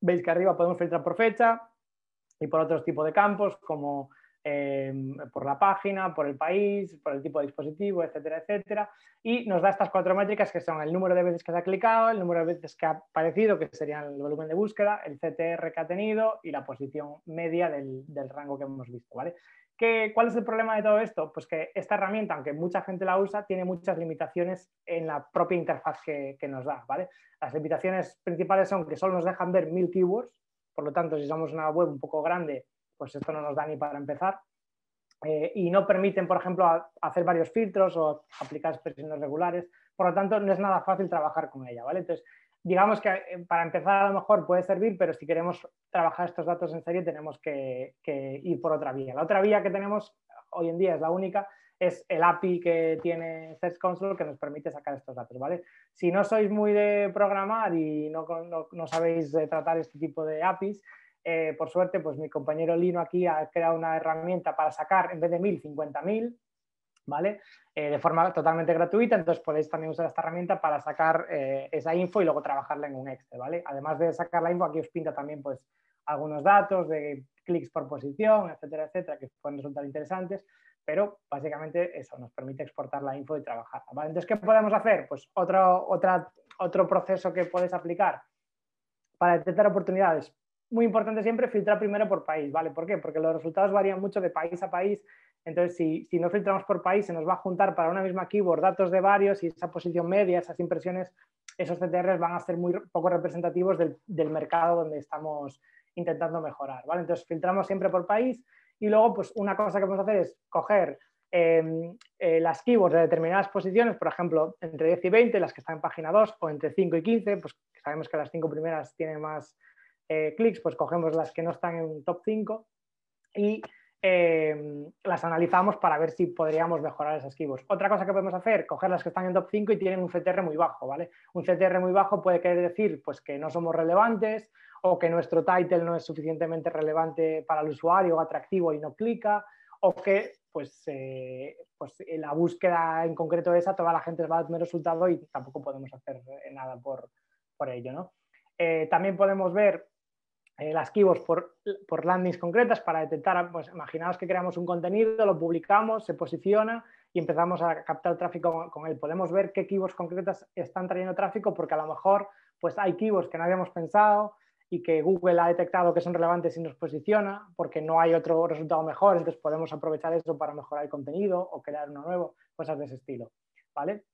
Veis que arriba podemos filtrar por fecha y por otros tipos de campos como Em, por la página, por el país, por el tipo de dispositivo, etcétera, etcétera. Y nos da estas cuatro métricas que son el número de veces que se ha clicado, el número de veces que ha aparecido, que sería el volumen de búsqueda, el CTR que ha tenido y la posición media del, rango que hemos visto. ¿vale? ¿Qué, ¿Cuál es el problema de todo esto? Pues que esta herramienta, aunque mucha gente la usa, tiene muchas limitaciones en la propia interfaz que, que nos da. ¿vale? Las limitaciones principales son que solo nos dejan ver mil keywords, por lo tanto, si somos una web un poco grande, pues esto no nos da ni para empezar. Eh, y no permiten, por ejemplo, hacer varios filtros o aplicar expresiones regulares. Por lo tanto, no es nada fácil trabajar con ella, ¿vale? Entonces, digamos que eh, para empezar a lo mejor puede servir, pero si queremos trabajar estos datos en serie tenemos que, ir por otra vía. La otra vía que tenemos hoy en día es la única, es el API que tiene Search Console que nos permite sacar estos datos, ¿vale? Si no sois muy de programar y no, no, sabéis tratar este tipo de APIs, eh, por suerte, pues mi compañero Lino aquí ha creado una herramienta para sacar en vez de 1000, 50.000, Eh, de forma totalmente gratuita, entonces podéis también usar esta herramienta para sacar eh, esa info y luego trabajarla en un Excel, ¿vale? Además de sacar la info, aquí os pinta también pues algunos datos de clics por posición, etcétera, etcétera, que pueden resultar interesantes, pero básicamente eso nos permite exportar la info y trabajarla, ¿vale? Entonces, ¿qué podemos hacer? Pues otro, otra, otro proceso que puedes aplicar para detectar oportunidades, muy importante siempre filtrar primero por país, ¿vale? ¿Por qué? Porque los resultados varían mucho de país a país. Entonces, si, no filtramos por país, se nos va a juntar para una misma keyword datos de varios y esa posición media, esas impresiones, esos CTRs van a ser muy poco representativos del, mercado donde estamos intentando mejorar, ¿vale? Entonces, filtramos siempre por país y luego, pues una cosa que podemos hacer es coger em, eh, las keywords de determinadas posiciones, por ejemplo, entre 10 y 20, las que están en página 2, o entre 5 y 15, pues sabemos que las cinco primeras tienen más eh, clics, pues cogemos las que no están en top 5 y eh, las analizamos para ver si podríamos mejorar esas keywords. Otra cosa que podemos hacer, coger las que están en top 5 y tienen un CTR muy bajo, ¿vale? Un CTR muy bajo puede querer decir pues, que no somos relevantes o que nuestro title no es suficientemente relevante para el usuario o atractivo y no clica o que pues, eh, pues la búsqueda en concreto de esa, toda la gente va a tener resultado y tampoco podemos hacer nada por, ello. ¿no? también podemos ver eh, las keywords por, por, landings concretas para detectar, pues imaginaos que creamos un contenido, lo publicamos, se posiciona y empezamos a captar tráfico con, él. Podemos ver qué keywords concretas están trayendo tráfico porque a lo mejor pues hay keywords que no habíamos pensado y que Google ha detectado que son relevantes y nos posiciona porque no hay otro resultado mejor, entonces podemos aprovechar eso para mejorar el contenido o crear uno nuevo, cosas de ese estilo. ¿vale?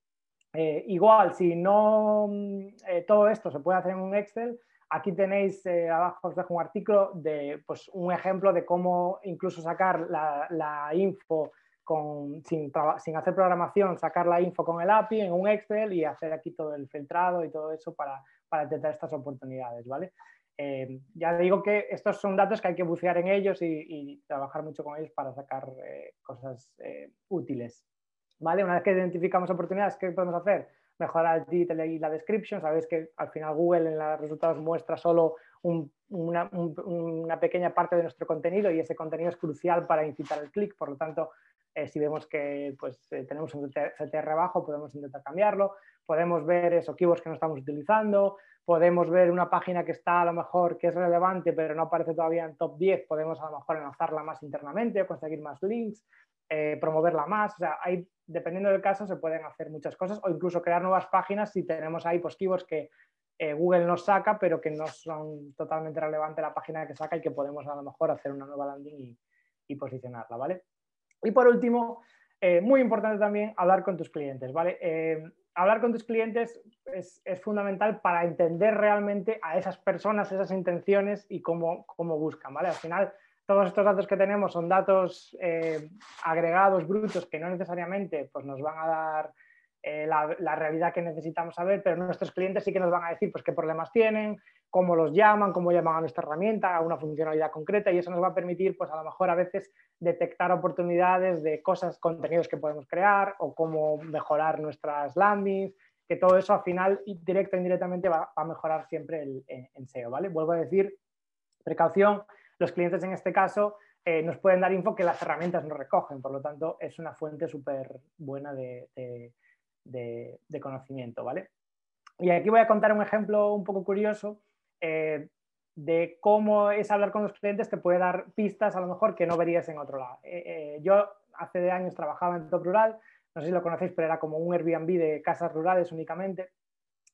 Eh, igual, si no mm, eh, todo esto se puede hacer en un Excel, Aquí tenéis, eh, abajo os dejo un artículo de pues, un ejemplo de cómo incluso sacar la, info con, sin, hacer programación, sacar la info con el API en un Excel y hacer aquí todo el filtrado y todo eso para, para detectar estas oportunidades, ¿vale? Eh, ya digo que estos son datos que hay que bucear en ellos y, trabajar mucho con ellos para sacar eh, cosas útiles. ¿Vale? Una vez que identificamos oportunidades, ¿qué podemos hacer? Mejorar el título y la description. Sabéis que al final Google en los resultados muestra solo una, pequeña parte de nuestro contenido y ese contenido es crucial para incitar el clic. Por lo tanto, si vemos que pues, tenemos un CTR bajo, podemos intentar cambiarlo. Podemos ver esos keywords que no estamos utilizando. Podemos ver una página que está a lo mejor que es relevante, pero no aparece todavía en top 10. Podemos a lo mejor enlazarla más internamente o conseguir más links. Eh, promoverla más. O sea, hay, dependiendo del caso, se pueden hacer muchas cosas o incluso crear nuevas páginas si tenemos ahí pues, que eh, Google nos saca, pero que no son totalmente relevantes la página que saca y que podemos a lo mejor hacer una nueva landing y, posicionarla, ¿vale? Y por último, eh, muy importante también hablar con tus clientes, ¿vale? hablar con tus clientes es, es, fundamental para entender realmente a esas personas, esas intenciones y cómo, cómo buscan, ¿vale? Al final, todos estos datos que tenemos son datos eh, agregados, brutos, que no necesariamente pues, nos van a dar eh, la, realidad que necesitamos saber, pero nuestros clientes sí que nos van a decir pues, qué problemas tienen, cómo los llaman, cómo llaman a nuestra herramienta, a una funcionalidad concreta y eso nos va a permitir pues, a lo mejor a veces detectar oportunidades de cosas, contenidos que podemos crear o cómo mejorar nuestras landings, que todo eso al final, directo o indirectamente, va, a mejorar siempre el, en SEO. ¿vale? Vuelvo a decir, precaución, los clientes en este caso eh, nos pueden dar info que las herramientas no recogen, por lo tanto es una fuente súper buena de, conocimiento, ¿vale? Y aquí voy a contar un ejemplo un poco curioso eh, de cómo es hablar con los clientes, te puede dar pistas a lo mejor que no verías en otro lado. Eh, yo hace de años trabajaba en Top Rural, no sé si lo conocéis, pero era como un Airbnb de casas rurales únicamente.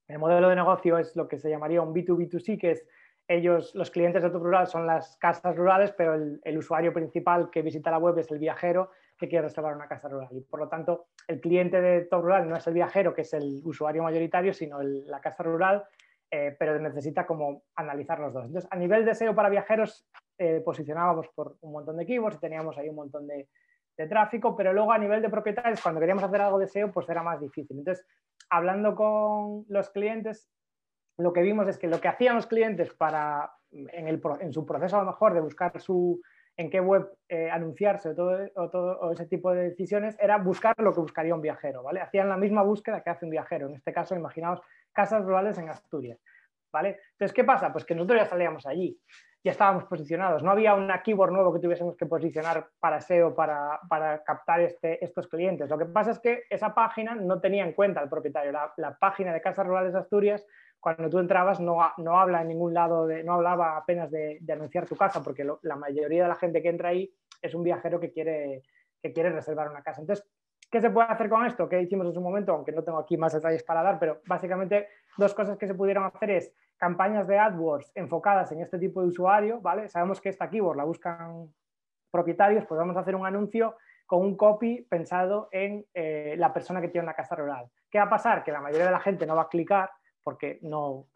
El modelo de negocio es lo que se llamaría un B2B2C, que es ellos, los clientes de Rural son las casas rurales, pero el, usuario principal que visita la web es el viajero que quiere reservar una casa rural. Y por lo tanto, el cliente de Top Rural no es el viajero, que es el usuario mayoritario, sino la casa rural, eh, pero necesita como analizar los dos. Entonces, a nivel de SEO para viajeros, eh, posicionábamos por un montón de keywords y teníamos ahí un montón de, de tráfico, pero luego a nivel de propietarios, cuando queríamos hacer algo de SEO, pues era más difícil. Entonces, hablando con los clientes, lo que vimos es que lo que hacían los clientes para, en, su proceso a lo mejor de buscar su, en qué web eh, anunciarse o todo, ese tipo de decisiones, era buscar lo que buscaría un viajero, ¿vale? Hacían la misma búsqueda que hace un viajero. En este caso, imaginaos casas rurales en Asturias, ¿vale? Entonces, ¿qué pasa? Pues que nosotros ya salíamos allí, ya estábamos posicionados. No había una keyword nuevo que tuviésemos que posicionar para SEO, para, para captar este, estos clientes. Lo que pasa es que esa página no tenía en cuenta al propietario. La, la página de Casas Rurales de Asturias cuando tú entrabas no, no habla en ningún lado, de, no hablaba apenas de, anunciar tu casa, porque la mayoría de la gente que entra ahí es un viajero que quiere, que quiere reservar una casa. Entonces, ¿qué se puede hacer con esto? ¿Qué hicimos en su momento? Aunque no tengo aquí más detalles para dar, pero básicamente dos cosas que se pudieron hacer es campañas de AdWords enfocadas en este tipo de usuario, ¿vale? Sabemos que esta keyword la buscan propietarios, pues vamos a hacer un anuncio con un copy pensado en eh, la persona que tiene una casa rural. ¿Qué va a pasar? Que la mayoría de la gente no va a clicar porque no,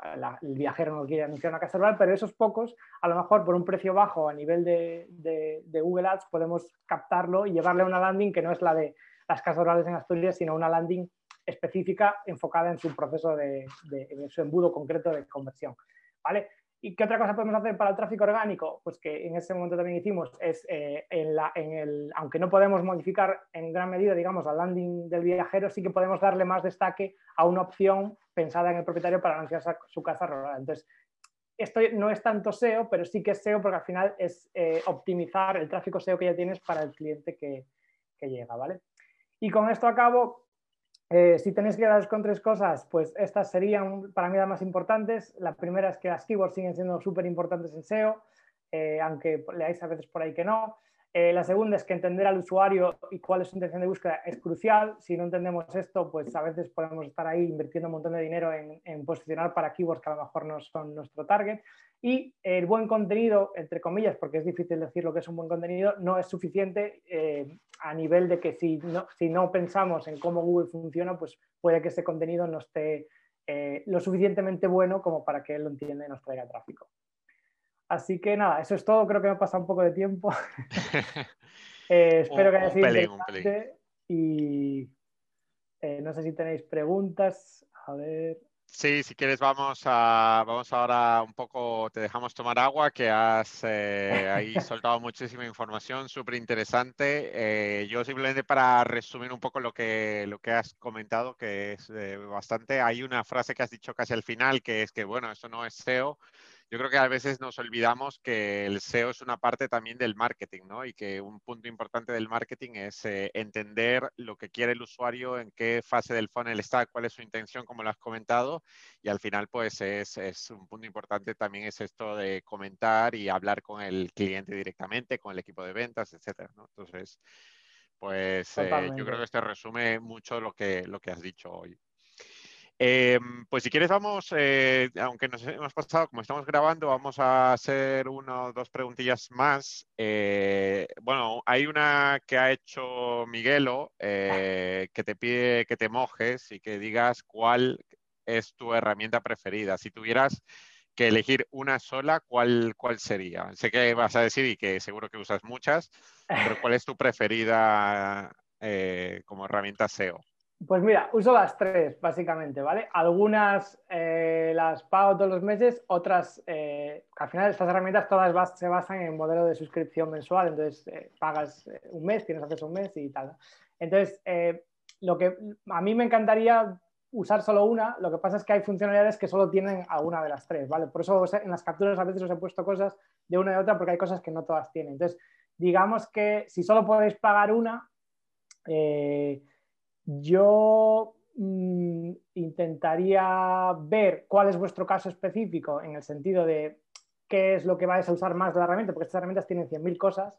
el viajero no quiere anunciar una casa rural, pero esos pocos, a lo mejor por un precio bajo a nivel de, de, Google Ads, podemos captarlo y llevarle a una landing que no es la de las casas rurales en Asturias, sino una landing específica enfocada en su proceso de, en su embudo concreto de conversión. ¿vale? ¿Y qué otra cosa podemos hacer para el tráfico orgánico? Pues que en ese momento también hicimos, es eh, en la, en el, aunque no podemos modificar en gran medida, digamos, la landing del viajero, sí que podemos darle más destaque a una opción pensada en el propietario para anunciar su casa rural. Entonces, esto no es tanto SEO, pero sí que es SEO porque al final es eh, optimizar el tráfico SEO que ya tienes para el cliente que, que llega, ¿vale? Y con esto acabo, eh, si tenéis que daros con tres cosas, pues estas serían para mí las más importantes. La primera es que las keywords siguen siendo súper importantes en SEO, eh, aunque leáis a veces por ahí que no. Eh, la segunda es que entender al usuario y cuál es su intención de búsqueda es crucial. Si no entendemos esto, pues a veces podemos estar ahí invirtiendo un montón de dinero en, posicionar para keywords que a lo mejor no son nuestro target. Y el buen contenido, entre comillas, porque es difícil decir lo que es un buen contenido, no es suficiente eh, a nivel de que si no, si no pensamos en cómo Google funciona, pues puede que ese contenido no esté eh, lo suficientemente bueno como para que él lo entienda y nos traiga tráfico. Así que nada, eso es todo. Creo que me ha pasado un poco de tiempo. [LAUGHS] Eh, espero que haya sido interesante. Y eh, no sé si tenéis preguntas. A ver. Sí, si quieres vamos a vamos ahora un poco, te dejamos tomar agua, que has eh, ahí [LAUGHS] soltado muchísima información, súper interesante. yo simplemente para resumir un poco lo que, lo que has comentado, que es bastante, hay una frase que has dicho casi al final, que es que, bueno, eso no es SEO, yo creo que a veces nos olvidamos que el SEO es una parte también del marketing, ¿no? Y que un punto importante del marketing es eh, entender lo que quiere el usuario, en qué fase del funnel está, cuál es su intención, como lo has comentado. Y al final, pues es, es un punto importante también es esto de comentar y hablar con el cliente directamente, con el equipo de ventas, etcétera, ¿no? Entonces, pues eh, yo creo que esto resume mucho lo que, lo que has dicho hoy. Em, pues si quieres vamos, eh, aunque nos hemos pasado, como estamos grabando, vamos a hacer una o dos preguntillas más. Eh, bueno, hay una que ha hecho Miguelo que te pide que te mojes y que digas cuál es tu herramienta preferida. Si tuvieras que elegir una sola, ¿cuál, cuál sería? Sé que vas a decir y que seguro que usas muchas, pero [LAUGHS] ¿cuál es tu preferida eh, como herramienta SEO? Pues mira, uso las tres, básicamente, ¿vale? Algunas eh, las pago todos los meses, otras, eh, al final estas herramientas todas se basan en modelo de suscripción mensual, entonces pagas un mes, tienes acceso a un mes y tal. Entonces, lo que a mí me encantaría usar solo una, lo que pasa es que hay funcionalidades que solo tienen alguna de las tres, ¿vale? Por eso en las capturas a veces os he puesto cosas de una y otra porque hay cosas que no todas tienen. Entonces, digamos que si solo podéis pagar una, eh, yo mm, intentaría ver cuál es vuestro caso específico en el sentido de qué es lo que vais a usar más de la herramienta, porque estas herramientas tienen 100.000 cosas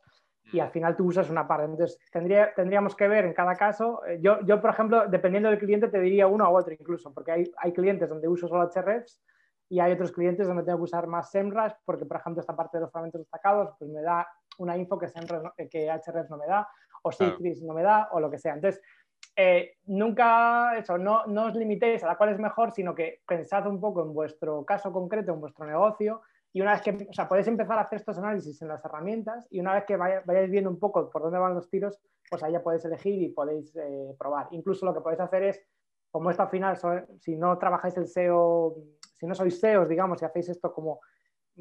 y al final tú usas una parte. Entonces, tendría, tendríamos que ver en cada caso. Eh, yo, yo, por ejemplo, dependiendo del cliente, te diría uno u otro incluso, porque hay, hay clientes donde uso solo HREFs y hay otros clientes donde tengo que usar más SEMrush, porque, por ejemplo, esta parte de los fragmentos destacados pues me da una info que, SEMrush, que Hrefs no me da, o Citrix no me da, o lo que sea. Entonces, eh, nunca eso, no, no os limitéis a la cual es mejor, sino que pensad un poco en vuestro caso concreto, en vuestro negocio, y una vez que, o sea, podéis empezar a hacer estos análisis en las herramientas y una vez que vayáis viendo un poco por dónde van los tiros, pues ahí ya podéis elegir y podéis eh, probar. Incluso lo que podéis hacer es, como esto al final, si no trabajáis el SEO, si no sois SEOs, digamos, si hacéis esto como,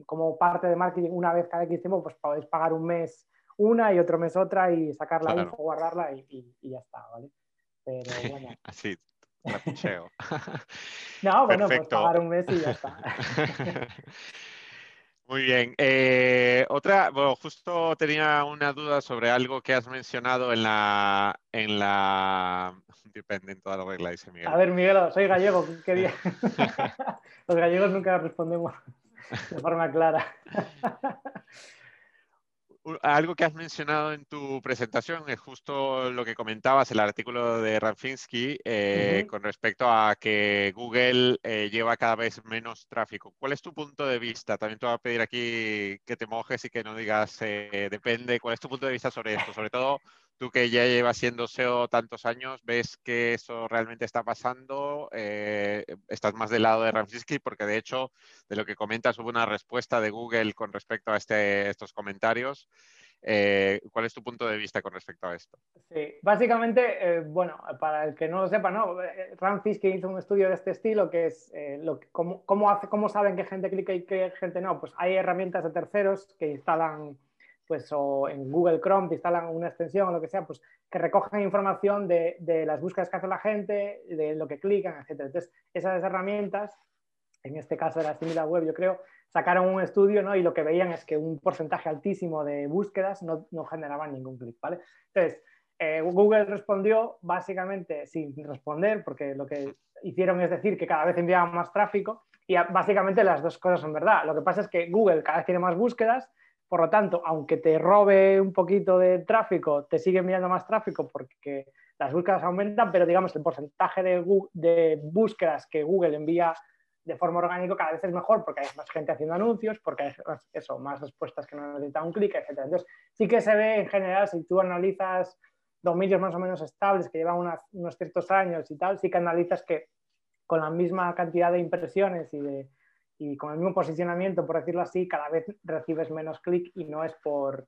como parte de marketing una vez cada X tiempo, pues podéis pagar un mes una y otro mes otra y sacar la info, guardarla y, ya está, ¿vale? Pero bueno. [LAUGHS] Así, [LAUGHS] no, bueno, pues pagar un mes y ya está. [LAUGHS] Muy bien. Eh, otra, bueno, justo tenía una duda sobre algo que has mencionado en la, en la, depende en toda la regla, dice Miguel. A ver, Miguel, soy gallego, ¿qué Los gallegos nunca respondemos de forma clara algo que has mencionado en tu presentación es justo lo que comentabas, el artículo de Ranfinsky eh, con respecto a que Google eh, lleva cada vez menos tráfico. ¿Cuál es tu punto de vista? También te voy a pedir aquí que te mojes y que no digas eh, depende. ¿Cuál es tu punto de vista sobre esto? Sobre todo Tú que ya llevas siendo SEO tantos años, ¿ves que eso realmente está pasando? Eh, ¿Estás más del lado de Ramsky? Porque de hecho, de lo que comentas, hubo una respuesta de Google con respecto a este, estos comentarios. Eh, ¿Cuál es tu punto de vista con respecto a esto? Sí, básicamente, eh, bueno, para el que no lo sepa, ¿no? que hizo un estudio de este estilo, que es lo cómo, cómo, hace, cómo saben qué gente clica y qué gente no. Pues hay herramientas de terceros que instalan pues o en Google Chrome te instalan una extensión o lo que sea, pues que recojan información de, las búsquedas que hace la gente, de lo que clican, etc. Entonces, esas herramientas, en este caso de la Similar Web, yo creo, sacaron un estudio ¿no? y lo que veían es que un porcentaje altísimo de búsquedas no, no generaban ningún clic, ¿vale? Entonces, eh, Google respondió básicamente sin responder, porque lo que hicieron es decir que cada vez enviaban más tráfico y básicamente las dos cosas son verdad. Lo que pasa es que Google cada vez tiene más búsquedas por lo tanto, aunque te robe un poquito de tráfico, te sigue enviando más tráfico porque las búsquedas aumentan, pero digamos el porcentaje de, búsquedas que Google envía de forma orgánica cada vez es mejor porque hay más gente haciendo anuncios, porque hay más, eso, más respuestas que no necesitan un clic, etc. Entonces, sí que se ve en general, si tú analizas dominios más o menos estables que llevan unos ciertos años y tal, sí que analizas que con la misma cantidad de impresiones y de, y con el mismo posicionamiento, por decirlo así, cada vez recibes menos clic y no es por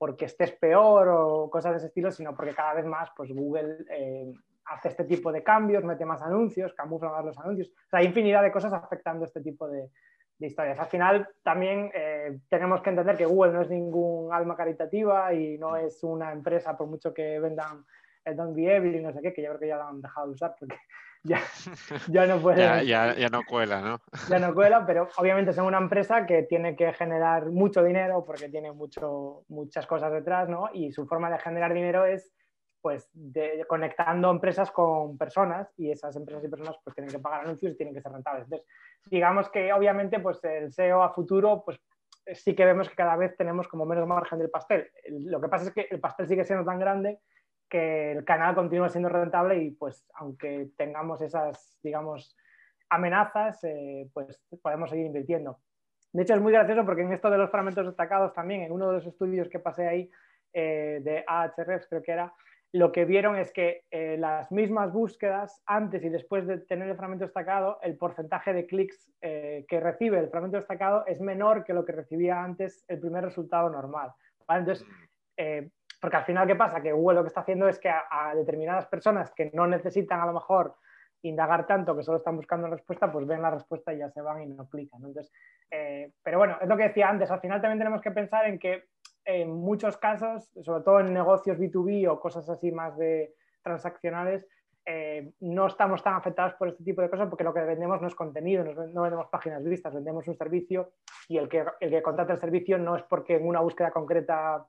porque estés peor o cosas de ese estilo, sino porque cada vez más pues, Google eh, hace este tipo de cambios, mete más anuncios, camufla más los anuncios. O sea, hay infinidad de cosas afectando este tipo de, historias. Al final también eh, tenemos que entender que Google no es ningún alma caritativa y no es una empresa, por mucho que vendan el Don't Be Evil y no sé qué, que yo creo que ya lo han dejado de usar porque [LAUGHS] ya, ya no puede. [LAUGHS] ya, ya, no cuela, ¿no? ya no cuela, [LAUGHS] pero obviamente son una empresa que tiene que generar mucho dinero porque tiene mucho, muchas cosas detrás, ¿no? Y su forma de generar dinero es pues de, conectando empresas con personas y esas empresas y personas pues tienen que pagar anuncios y tienen que ser rentables. Entonces, digamos que obviamente pues el SEO a futuro pues sí que vemos que cada vez tenemos como menos margen del pastel. Lo que pasa es que el pastel sigue siendo tan grande que el canal continúa siendo rentable y pues aunque tengamos esas, digamos, amenazas, eh, pues podemos seguir invirtiendo. De hecho, es muy gracioso porque en esto de los fragmentos destacados también, en uno de los estudios que pasé ahí eh, de Ahrefs, creo que era, lo que vieron es que eh, las mismas búsquedas, antes y después de tener el fragmento destacado, el porcentaje de clics que recibe el fragmento destacado es menor que lo que recibía antes el primer resultado normal. Entonces, porque al final, ¿qué pasa? Que Google lo que está haciendo es que a, determinadas personas que no necesitan a lo mejor indagar tanto, que solo están buscando respuesta, pues ven la respuesta y ya se van y no clican. Entonces, eh, pero bueno, es lo que decía antes, al final también tenemos que pensar en que en muchos casos, sobre todo en negocios B2B o cosas así más de transaccionales, eh, no estamos tan afectados por este tipo de cosas porque lo que vendemos no es contenido, no vendemos páginas vistas, vendemos un servicio y el que, el que contrata el servicio no es porque en una búsqueda concreta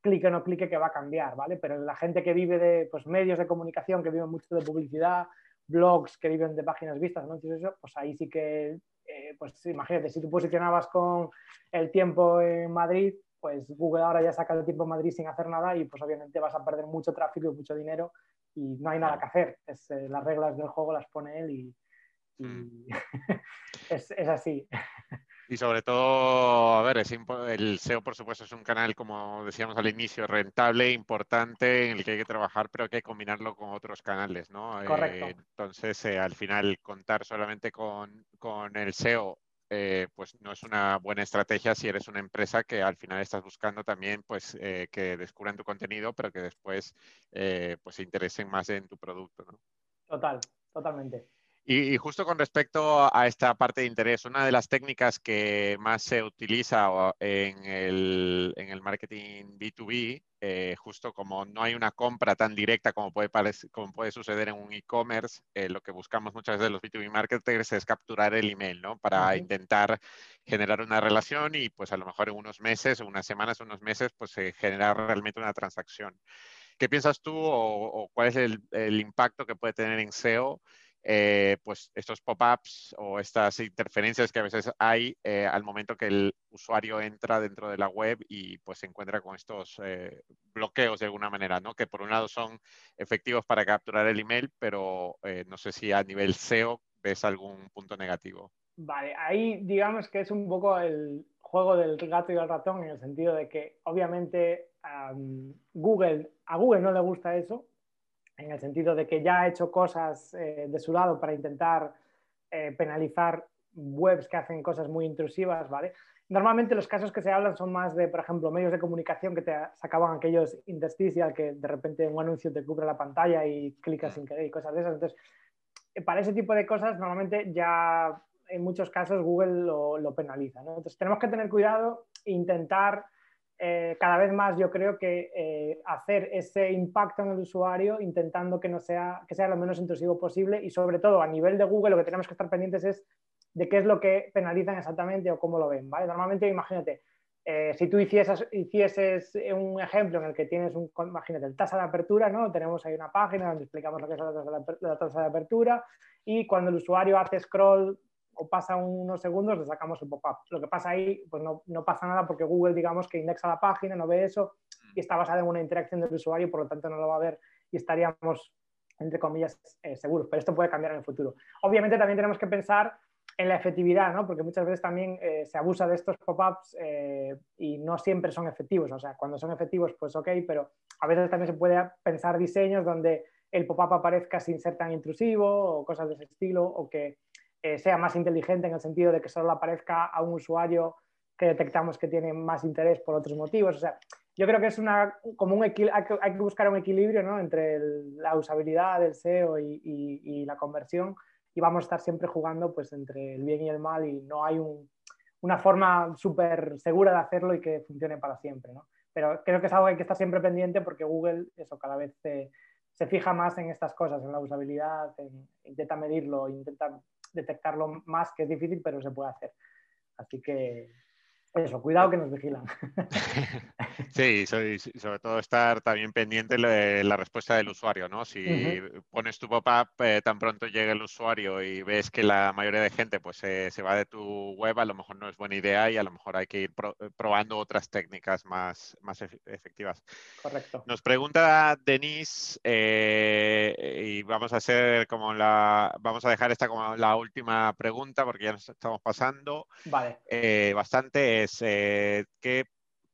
clique o no clique que va a cambiar, ¿vale? Pero la gente que vive de pues, medios de comunicación, que vive mucho de publicidad, blogs que viven de páginas vistas, ¿no? eso, pues ahí sí que, eh, pues imagínate, si tú posicionabas con el tiempo en Madrid, pues Google ahora ya saca el tiempo en Madrid sin hacer nada y pues obviamente vas a perder mucho tráfico y mucho dinero y no hay nada que hacer. Es, eh, las reglas del juego las pone él y, mm. [LAUGHS] es, es así. [LAUGHS] Y sobre todo, a ver, el SEO por supuesto es un canal, como decíamos al inicio, rentable, importante, en el que hay que trabajar, pero hay que combinarlo con otros canales, ¿no? Correcto. Eh, entonces, eh, al final, contar solamente con, con el SEO, eh, pues no es una buena estrategia si eres una empresa que al final estás buscando también, pues, que descubran tu contenido, pero que después, pues, se interesen más en tu producto, ¿no? Total, totalmente. Y, justo con respecto a esta parte de interés, una de las técnicas que más se utiliza en el, en el marketing B2B, eh, justo como no hay una compra tan directa como puede, como puede suceder en un e-commerce, eh, lo que buscamos muchas veces los B2B marketers es capturar el email, ¿no? Para intentar generar una relación y pues a lo mejor en unos meses, unas semanas, unos meses, pues generar realmente una transacción. ¿Qué piensas tú o, cuál es el, el impacto que puede tener en SEO? Eh, pues estos pop-ups o estas interferencias que a veces hay eh, al momento que el usuario entra dentro de la web y pues se encuentra con estos eh, bloqueos de alguna manera, ¿no? Que por un lado son efectivos para capturar el email, pero no sé si a nivel SEO ves algún punto negativo. Vale, ahí digamos que es un poco el juego del gato y el ratón en el sentido de que obviamente Google, a Google no le gusta eso, en el sentido de que ya ha hecho cosas eh, de su lado para intentar eh, penalizar webs que hacen cosas muy intrusivas, ¿vale? Normalmente los casos que se hablan son más de, por ejemplo, medios de comunicación que te sacaban aquellos intersticial que de repente un anuncio te cubre la pantalla y clicas sin querer y cosas de esas. Entonces, eh, para ese tipo de cosas normalmente ya en muchos casos Google lo, penaliza. ¿no? Entonces tenemos que tener cuidado e intentar eh, cada vez más yo creo que eh, hacer ese impacto en el usuario intentando que, no sea, que sea lo menos intrusivo posible y sobre todo a nivel de Google lo que tenemos que estar pendientes es de qué es lo que penalizan exactamente o cómo lo ven. Normalmente imagínate, eh, si tú hicieses, un ejemplo en el que tienes un, imagínate, el tasa de apertura, ¿no? tenemos ahí una página donde explicamos lo que es la tasa de apertura y cuando el usuario hace scroll o pasa unos segundos, le sacamos el pop-up. Lo que pasa ahí, pues no, no, pasa nada porque Google, digamos, que indexa la página, no ve eso y está basada en una interacción del usuario, por lo tanto no lo va a ver y estaríamos, entre comillas, eh, seguros. Pero esto puede cambiar en el futuro. Obviamente también tenemos que pensar en la efectividad, ¿no? porque muchas veces también eh, se abusa de estos pop-ups eh, y no siempre son efectivos. O sea, cuando son efectivos, pues ok, pero a veces también se puede pensar diseños donde el pop-up aparezca sin ser tan intrusivo o cosas de ese estilo, o que eh, sea más inteligente en el sentido de que solo aparezca a un usuario que detectamos que tiene más interés por otros motivos. O sea, yo creo que es una, como un hay, que, buscar un equilibrio ¿no? entre la usabilidad del SEO y, la conversión y vamos a estar siempre jugando pues, entre el bien y el mal y no hay un, una forma súper segura de hacerlo y que funcione para siempre. ¿no? Pero creo que es algo que hay que estar siempre pendiente porque Google eso cada vez se fija más en estas cosas, en la usabilidad, intenta medirlo, intenta detectarlo más, que es difícil, pero se puede hacer. Así que eso, cuidado que nos vigilan. [LAUGHS] Sí, sobre todo estar también pendiente de la respuesta del usuario, ¿no? Si pones tu pop-up, eh, tan pronto llega el usuario y ves que la mayoría de gente pues se va de tu web, a lo mejor no es buena idea y a lo mejor hay que ir eh, probando otras técnicas más, más efectivas. Correcto. Nos pregunta Denise, eh, y vamos a hacer como la, vamos a dejar esta como la última pregunta porque ya nos estamos pasando. Vale. bastante es ¿qué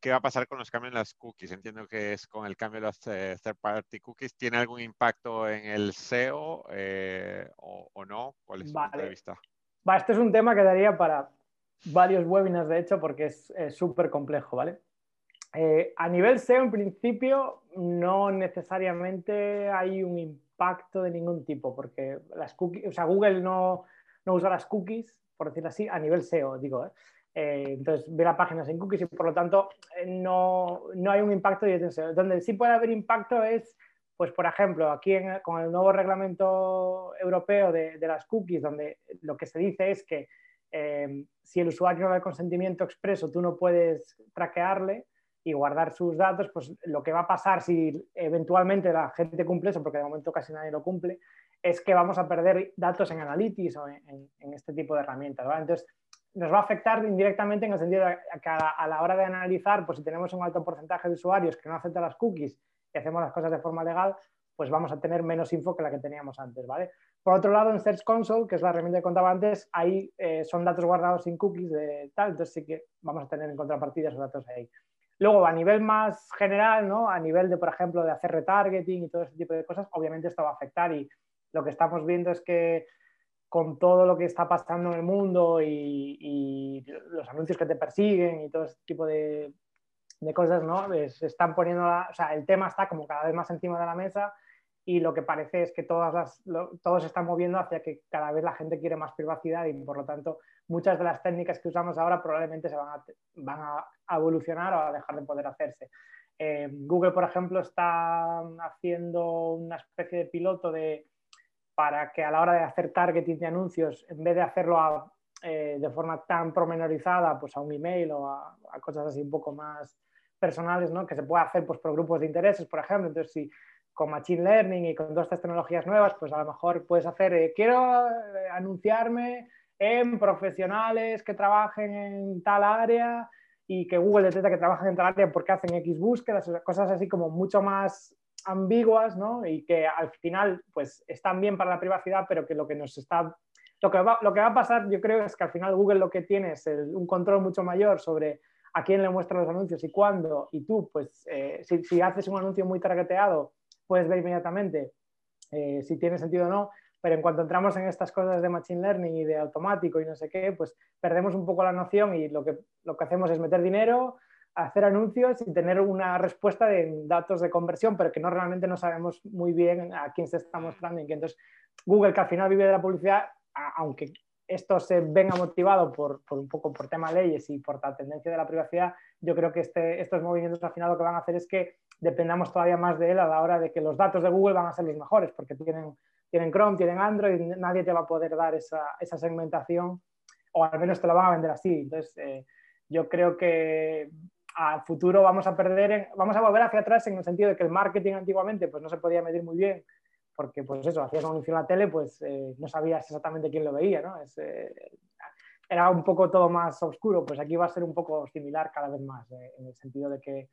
¿qué va a pasar con los cambios en las cookies? Entiendo que es con el cambio de las eh, third party cookies. ¿Tiene algún impacto en el SEO eh, o, no? ¿Cuál es su punto de vista? Va, este es un tema que daría para varios webinars, de hecho, porque es súper complejo, ¿vale? Eh, a nivel SEO, en principio, no necesariamente hay un impacto de ningún tipo, porque las cookies, o sea, Google no, no usa las cookies, por decirlo así, a nivel SEO, digo, ¿eh? Eh, entonces, ve la página sin cookies y por lo tanto eh, no, no, hay un impacto Donde sí puede haber impacto es, pues por ejemplo, aquí con el nuevo reglamento europeo de, las cookies, donde lo que se dice es que eh, si el usuario no da consentimiento expreso, tú no puedes traquearle y guardar sus datos, pues lo que va a pasar si eventualmente la gente cumple eso, porque de momento casi nadie lo cumple, es que vamos a perder datos en Analytics o en, en este tipo de herramientas. Entonces, nos va a afectar indirectamente en el sentido de que a, la hora de analizar, pues si tenemos un alto porcentaje de usuarios que no aceptan las cookies y hacemos las cosas de forma legal, pues vamos a tener menos info que la que teníamos antes, ¿vale? Por otro lado, en Search Console, que es la herramienta que contaba antes, ahí eh, son datos guardados sin cookies de tal, entonces sí que vamos a tener en contrapartida esos datos ahí. Luego, a nivel más general, ¿no? A nivel de, por ejemplo, de hacer retargeting y todo ese tipo de cosas, obviamente esto va a afectar y lo que estamos viendo es que con todo lo que está pasando en el mundo y, los anuncios que te persiguen y todo ese tipo de, cosas, ¿no? Se están poniendo, o sea, el tema está como cada vez más encima de la mesa y lo que parece es que todas las, todo se está moviendo hacia que cada vez la gente quiere más privacidad y por lo tanto muchas de las técnicas que usamos ahora probablemente se van a, van a evolucionar o a dejar de poder hacerse. Eh, Google, por ejemplo, está haciendo una especie de piloto de para que a la hora de hacer targeting de anuncios, en vez de hacerlo eh, de forma tan promenorizada, pues a un email o a, cosas así un poco más personales, ¿no? que se pueda hacer pues, por grupos de intereses, por ejemplo. Entonces, si con Machine Learning y con todas estas tecnologías nuevas, pues a lo mejor puedes hacer, eh, quiero eh, anunciarme en profesionales que trabajen en tal área y que Google detecta que trabajan en tal área porque hacen X búsquedas, cosas así como mucho más ambiguas ¿no? y que al final pues están bien para la privacidad, pero que lo que nos está... Lo que, va, lo que va a pasar yo creo es que al final Google lo que tiene es un control mucho mayor sobre a quién le muestra los anuncios y cuándo, y tú pues eh, si, haces un anuncio muy targeteado puedes ver inmediatamente eh, si tiene sentido o no, pero en cuanto entramos en estas cosas de Machine Learning y de automático y no sé qué, pues perdemos un poco la noción y lo que, lo que hacemos es meter dinero, hacer anuncios y tener una respuesta de datos de conversión, pero que no realmente no sabemos muy bien a quién se está mostrando. Y que entonces Google, que al final vive de la publicidad, aunque esto se venga motivado por, un poco por tema leyes y por la tendencia de la privacidad, yo creo que este, estos movimientos al final lo que van a hacer es que dependamos todavía más de él a la hora de que los datos de Google van a ser los mejores, porque tienen, tienen Chrome, tienen Android, nadie te va a poder dar esa, esa segmentación, o al menos te lo van a vender así. Entonces, eh, yo creo que al futuro vamos a perder, vamos a volver hacia atrás en el sentido de que el marketing antiguamente pues no se podía medir muy bien, porque pues eso, hacías un anuncio en la tele, pues eh, no sabías exactamente quién lo veía, ¿no? Eh, era un poco todo más oscuro, pues aquí va a ser un poco similar cada vez más, eh, en el sentido de que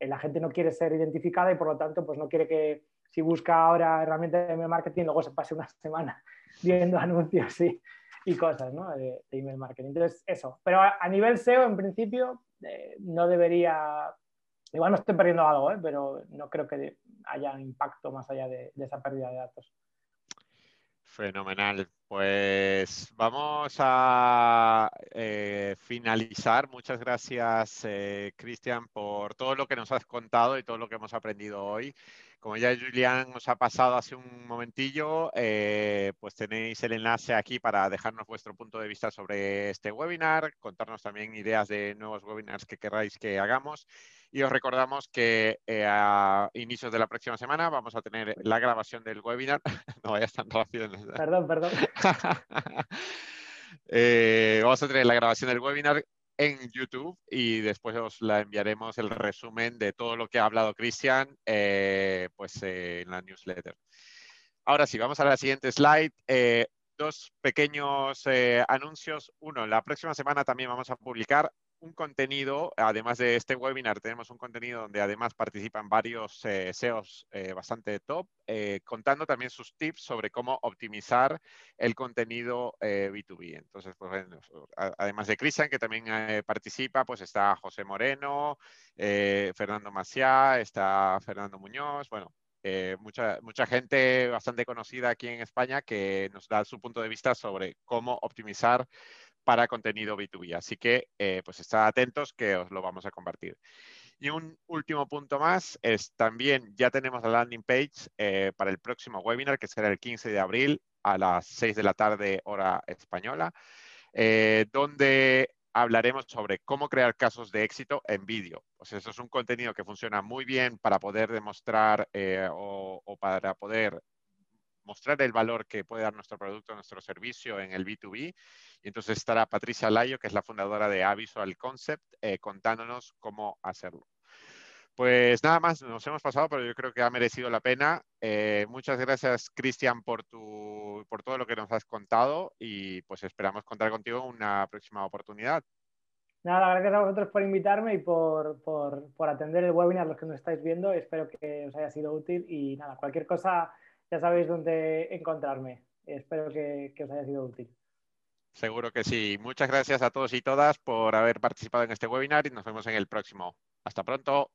la gente no quiere ser identificada y por lo tanto pues no quiere que si busca ahora herramientas de marketing luego se pase una [LAUGHS] semana viendo anuncios y, y cosas ¿no? de, email marketing. Entonces, eso. Pero a nivel SEO, en principio, eh, no debería, igual no estoy perdiendo algo, ¿eh? pero no creo que haya impacto más allá de, esa pérdida de datos. Fenomenal. Pues vamos a eh, finalizar. Muchas gracias, Cristian, por todo lo que nos has contado y todo lo que hemos aprendido hoy. Como ya Julián os ha pasado hace un momentillo, eh, pues tenéis el enlace aquí para dejarnos vuestro punto de vista sobre este webinar, contarnos también ideas de nuevos webinars que queráis que hagamos Y os recordamos que eh, a inicios de la próxima semana vamos a tener la grabación del webinar. [LAUGHS] no vayas tan rápido. Perdón, perdón. [LAUGHS] Eh, vamos a tener la grabación del webinar en YouTube y después os la enviaremos el resumen de todo lo que ha hablado Cristian eh, pues, en la newsletter. Ahora sí, vamos a la siguiente slide dos pequeños anuncios. Uno, la próxima semana también vamos a publicar un contenido, además de este webinar, tenemos un contenido donde además participan varios eh, SEOs eh, bastante top, eh, contando también sus tips sobre cómo optimizar el contenido B2B. Entonces, pues, además de Cristian, que también participa, pues está José Moreno, Fernando Maciá, está Fernando Muñoz, bueno, mucha, mucha gente bastante conocida aquí en España que nos da su punto de vista sobre cómo optimizar para contenido B2B. Así que, eh, pues, estad atentos que os lo vamos a compartir. Y un último punto más es también ya tenemos la landing page eh, para el próximo webinar, que será el 15 de abril a las 6 de la tarde hora española, eh, donde hablaremos sobre cómo crear casos de éxito en vídeo. Pues eso es un contenido que funciona muy bien para poder demostrar o, o, para poder mostrar el valor que puede dar nuestro producto, nuestro servicio en el B2B y entonces estará Patricia Layo, que es la fundadora de Avisual Concept, eh, contándonos cómo hacerlo. Pues nada más, nos hemos pasado, pero yo creo que ha merecido la pena. Eh, muchas gracias, Cristian, por, tu, por todo lo que nos has contado y pues esperamos contar contigo en una próxima oportunidad. Nada, gracias a vosotros por invitarme y por, por, atender el webinar, los que nos estáis viendo. Espero que os haya sido útil y nada, cualquier cosa ya sabéis dónde encontrarme. Espero que os haya sido útil. Seguro que sí. Muchas gracias a todos y todas por haber participado en este webinar y nos vemos en el próximo. Hasta pronto.